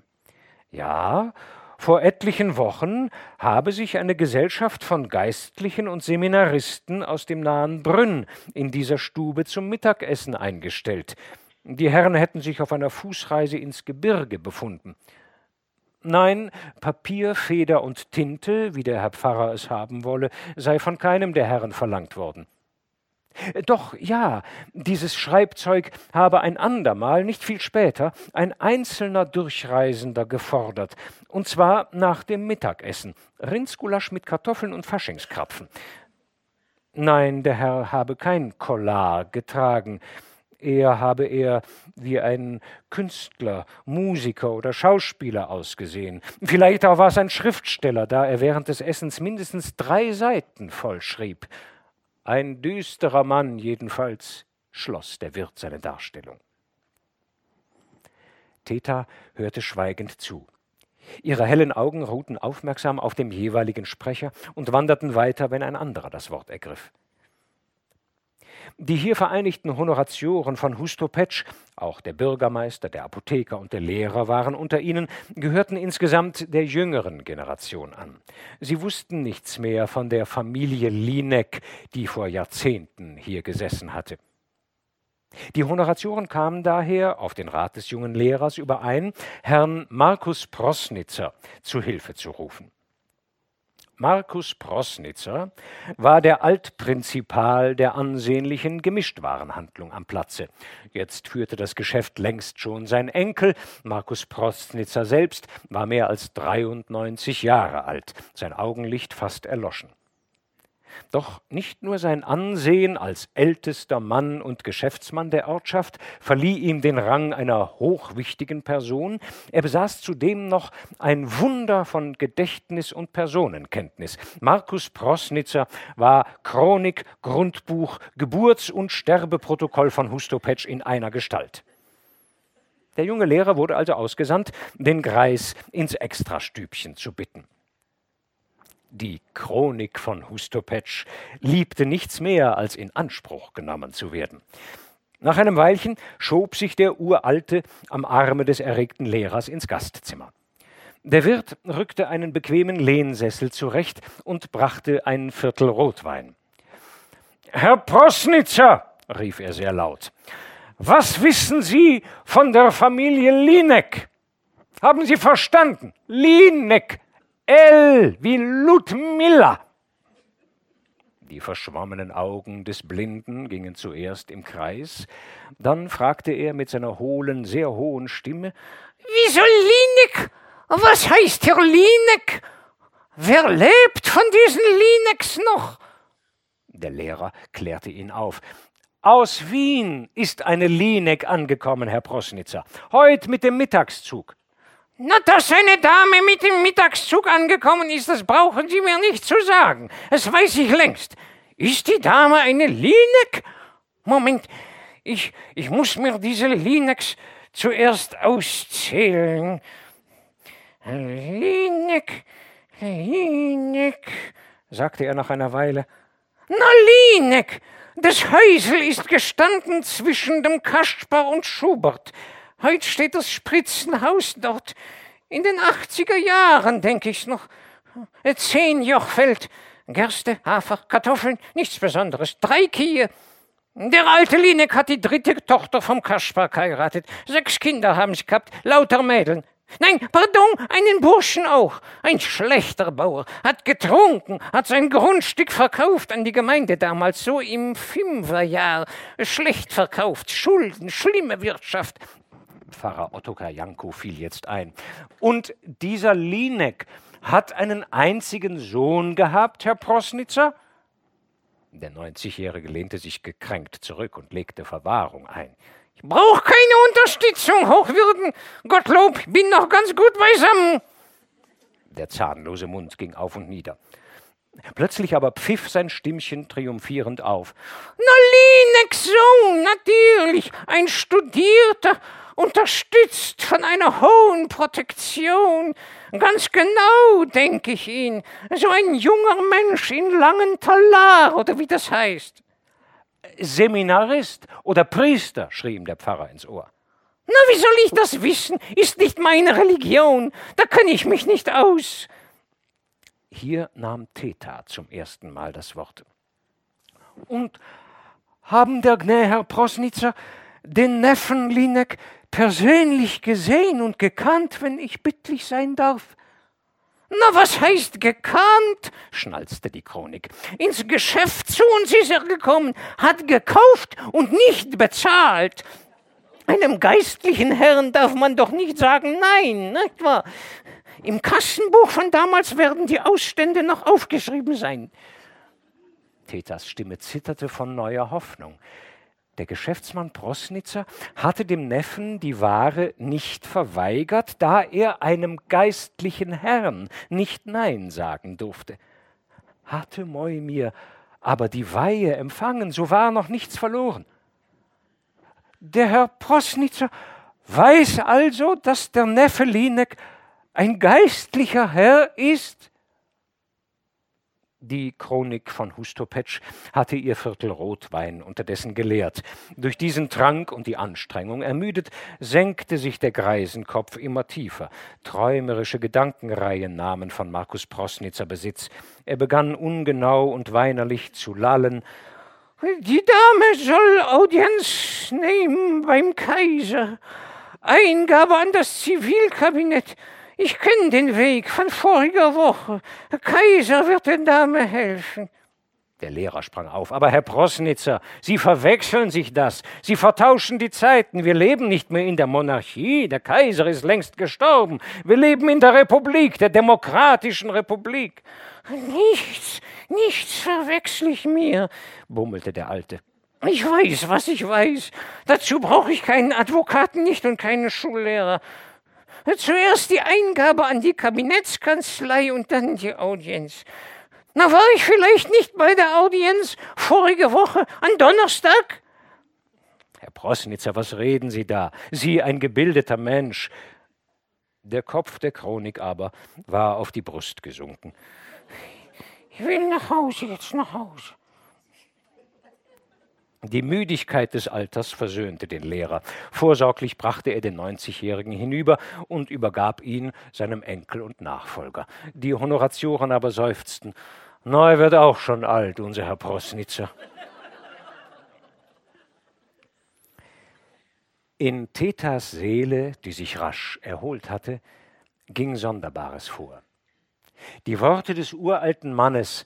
Ja, vor etlichen Wochen habe sich eine Gesellschaft von Geistlichen und Seminaristen aus dem nahen Brünn in dieser Stube zum Mittagessen eingestellt. Die Herren hätten sich auf einer Fußreise ins Gebirge befunden. Nein, Papier, Feder und Tinte, wie der Herr Pfarrer es haben wolle, sei von keinem der Herren verlangt worden. Doch ja, dieses Schreibzeug habe ein andermal, nicht viel später, ein einzelner Durchreisender gefordert, und zwar nach dem Mittagessen, Rindsgulasch mit Kartoffeln und Faschingskrapfen. Nein, der Herr habe kein Collar getragen, er habe er wie ein Künstler, Musiker oder Schauspieler ausgesehen. Vielleicht auch war es ein Schriftsteller, da er während des Essens mindestens drei Seiten vollschrieb. Ein düsterer Mann jedenfalls, schloss der Wirt seine Darstellung. Theta hörte schweigend zu. Ihre hellen Augen ruhten aufmerksam auf dem jeweiligen Sprecher und wanderten weiter, wenn ein anderer das Wort ergriff. Die hier vereinigten Honoratioren von Hustopetsch, auch der Bürgermeister, der Apotheker und der Lehrer waren unter ihnen, gehörten insgesamt der jüngeren Generation an. Sie wussten nichts mehr von der Familie Linek, die vor Jahrzehnten hier gesessen hatte. Die Honoratioren kamen daher auf den Rat des jungen Lehrers überein, Herrn Markus Prosnitzer zu Hilfe zu rufen. Markus Prosnitzer war der Altprinzipal der ansehnlichen Gemischtwarenhandlung am Platze. Jetzt führte das Geschäft längst schon sein Enkel. Markus Prosnitzer selbst war mehr als 93 Jahre alt, sein Augenlicht fast erloschen. Doch nicht nur sein Ansehen als ältester Mann und Geschäftsmann der Ortschaft verlieh ihm den Rang einer hochwichtigen Person, er besaß zudem noch ein Wunder von Gedächtnis und Personenkenntnis. Markus Prosnitzer war Chronik, Grundbuch, Geburts- und Sterbeprotokoll von Hustopetsch in einer Gestalt. Der junge Lehrer wurde also ausgesandt, den Greis ins Extrastübchen zu bitten. Die Chronik von Hustopetsch liebte nichts mehr, als in Anspruch genommen zu werden. Nach einem Weilchen schob sich der Uralte am Arme des erregten Lehrers ins Gastzimmer. Der Wirt rückte einen bequemen Lehnsessel zurecht und brachte ein Viertel Rotwein. Herr Prosnitzer, rief er sehr laut, was wissen Sie von der Familie Linek? Haben Sie verstanden? Linek. L wie Ludmilla. Die verschwommenen Augen des Blinden gingen zuerst im Kreis, dann fragte er mit seiner hohlen, sehr hohen Stimme Wieso Linek? Was heißt Herr Linek? Wer lebt von diesen Lineks noch? Der Lehrer klärte ihn auf. Aus Wien ist eine Linek angekommen, Herr Prosnitzer. Heut mit dem Mittagszug. Na, dass eine Dame mit dem Mittagszug angekommen ist, das brauchen Sie mir nicht zu sagen. Das weiß ich längst. Ist die Dame eine Linek? Moment, ich, ich muss mir diese Lineks zuerst auszählen. Linek, Linek, sagte er nach einer Weile. Na, Linek, das Häusel ist gestanden zwischen dem Kasper und Schubert. Heut steht das Spritzenhaus dort. In den 80er Jahren, denke ich's noch. Zehn Jochfeld, Gerste, Hafer, Kartoffeln, nichts Besonderes. Drei Kühe. Der alte Linek hat die dritte Tochter vom Kaspar geheiratet. Sechs Kinder haben sie gehabt, lauter Mädeln. Nein, pardon, einen Burschen auch. Ein schlechter Bauer, hat getrunken, hat sein Grundstück verkauft an die Gemeinde damals, so im Fünferjahr. Schlecht verkauft, Schulden, schlimme Wirtschaft. Pfarrer Ottokar Janko fiel jetzt ein. Und dieser Linek hat einen einzigen Sohn gehabt, Herr Prosnitzer? Der 90-Jährige lehnte sich gekränkt zurück und legte Verwahrung ein. Ich brauche keine Unterstützung, Hochwürden. Gottlob, bin noch ganz gut beisammen. Der zahnlose Mund ging auf und nieder. Plötzlich aber pfiff sein Stimmchen triumphierend auf. Na, Linex Sohn, natürlich, ein Studierter, unterstützt von einer hohen Protektion. Ganz genau, denke ich ihn. So ein junger Mensch in langen Talar, oder wie das heißt. Seminarist oder Priester, schrie ihm der Pfarrer ins Ohr. Na, wie soll ich das wissen? Ist nicht meine Religion. Da kenne ich mich nicht aus. Hier nahm Theta zum ersten Mal das Wort. Und haben der Gnä Herr Prosnitzer den Neffen Linek persönlich gesehen und gekannt, wenn ich bittlich sein darf? Na, was heißt gekannt? schnalzte die Chronik. Ins Geschäft zu uns ist er gekommen, hat gekauft und nicht bezahlt. Einem geistlichen Herrn darf man doch nicht sagen nein, nicht wahr? Im Kassenbuch von damals werden die Ausstände noch aufgeschrieben sein. Tetas Stimme zitterte von neuer Hoffnung. Der Geschäftsmann Prosnitzer hatte dem Neffen die Ware nicht verweigert, da er einem geistlichen Herrn nicht Nein sagen durfte. Hatte Moimir aber die Weihe empfangen, so war noch nichts verloren. Der Herr Prosnitzer weiß also, dass der Neffe Linek ein geistlicher Herr ist? Die Chronik von Hustopetsch hatte ihr Viertel Rotwein unterdessen geleert. Durch diesen Trank und die Anstrengung ermüdet, senkte sich der Greisenkopf immer tiefer. Träumerische Gedankenreihen nahmen von Markus Prosnitzer Besitz. Er begann ungenau und weinerlich zu lallen. Die Dame soll Audienz nehmen beim Kaiser. Eingabe an das Zivilkabinett. Ich kenne den Weg von voriger Woche. Herr Kaiser wird der Dame helfen. Der Lehrer sprang auf. Aber Herr Prosnitzer, Sie verwechseln sich das. Sie vertauschen die Zeiten. Wir leben nicht mehr in der Monarchie. Der Kaiser ist längst gestorben. Wir leben in der Republik, der demokratischen Republik. Nichts, nichts verwechsel ich mir, bummelte der Alte. Ich weiß, was ich weiß. Dazu brauche ich keinen Advokaten nicht und keinen Schullehrer. Zuerst die Eingabe an die Kabinettskanzlei und dann die Audienz. Na, war ich vielleicht nicht bei der Audienz vorige Woche an Donnerstag? Herr Prosnitzer, was reden Sie da? Sie, ein gebildeter Mensch. Der Kopf der Chronik aber war auf die Brust gesunken. Ich will nach Hause, jetzt nach Hause. Die Müdigkeit des Alters versöhnte den Lehrer. Vorsorglich brachte er den 90-Jährigen hinüber und übergab ihn seinem Enkel und Nachfolger. Die Honoratioren aber seufzten. Na, er wird auch schon alt, unser Herr Prosnitzer. In Thetas Seele, die sich rasch erholt hatte, ging Sonderbares vor. Die Worte des uralten Mannes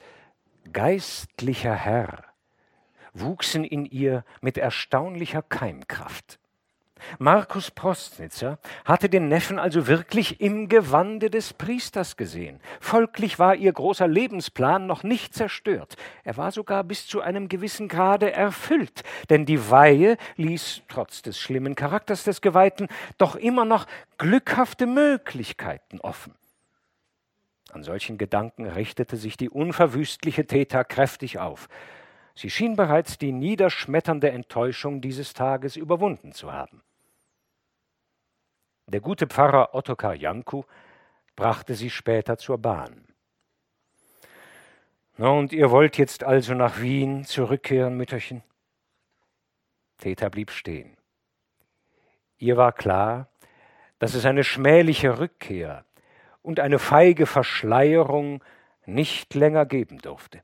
Geistlicher Herr wuchsen in ihr mit erstaunlicher Keimkraft. Markus Prostnitzer hatte den Neffen also wirklich im Gewande des Priesters gesehen. Folglich war ihr großer Lebensplan noch nicht zerstört. Er war sogar bis zu einem gewissen Grade erfüllt, denn die Weihe ließ, trotz des schlimmen Charakters des Geweihten, doch immer noch glückhafte Möglichkeiten offen. An solchen Gedanken richtete sich die unverwüstliche Theta kräftig auf. Sie schien bereits die niederschmetternde Enttäuschung dieses Tages überwunden zu haben. Der gute Pfarrer Ottokar Janku brachte sie später zur Bahn. Na, und ihr wollt jetzt also nach Wien zurückkehren, Mütterchen? Theta blieb stehen. Ihr war klar, dass es eine schmähliche Rückkehr und eine feige Verschleierung nicht länger geben durfte,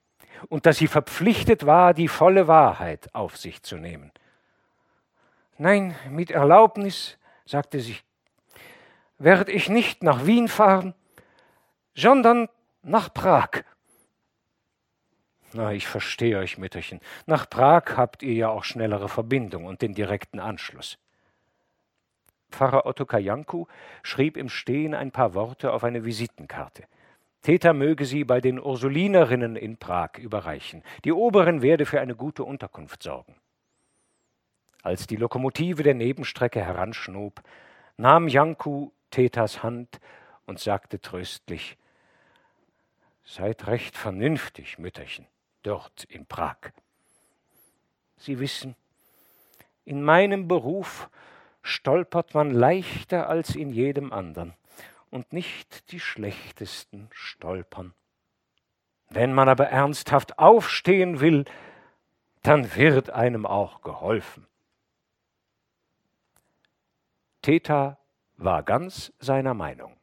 und dass sie verpflichtet war, die volle Wahrheit auf sich zu nehmen. Nein, mit Erlaubnis, sagte sie, werde ich nicht nach Wien fahren, sondern nach Prag. Na, ich verstehe euch, Mütterchen. Nach Prag habt ihr ja auch schnellere Verbindung und den direkten Anschluss. Pfarrer Otto Kajanku schrieb im Stehen ein paar Worte auf eine Visitenkarte. Täter möge sie bei den Ursulinerinnen in Prag überreichen. Die Oberen werde für eine gute Unterkunft sorgen. Als die Lokomotive der Nebenstrecke heranschnob, nahm Janku Thetas Hand und sagte tröstlich, Seid recht vernünftig, Mütterchen, dort in Prag. Sie wissen, in meinem Beruf stolpert man leichter als in jedem anderen, und nicht die schlechtesten stolpern. Wenn man aber ernsthaft aufstehen will, dann wird einem auch geholfen. Theta war ganz seiner Meinung.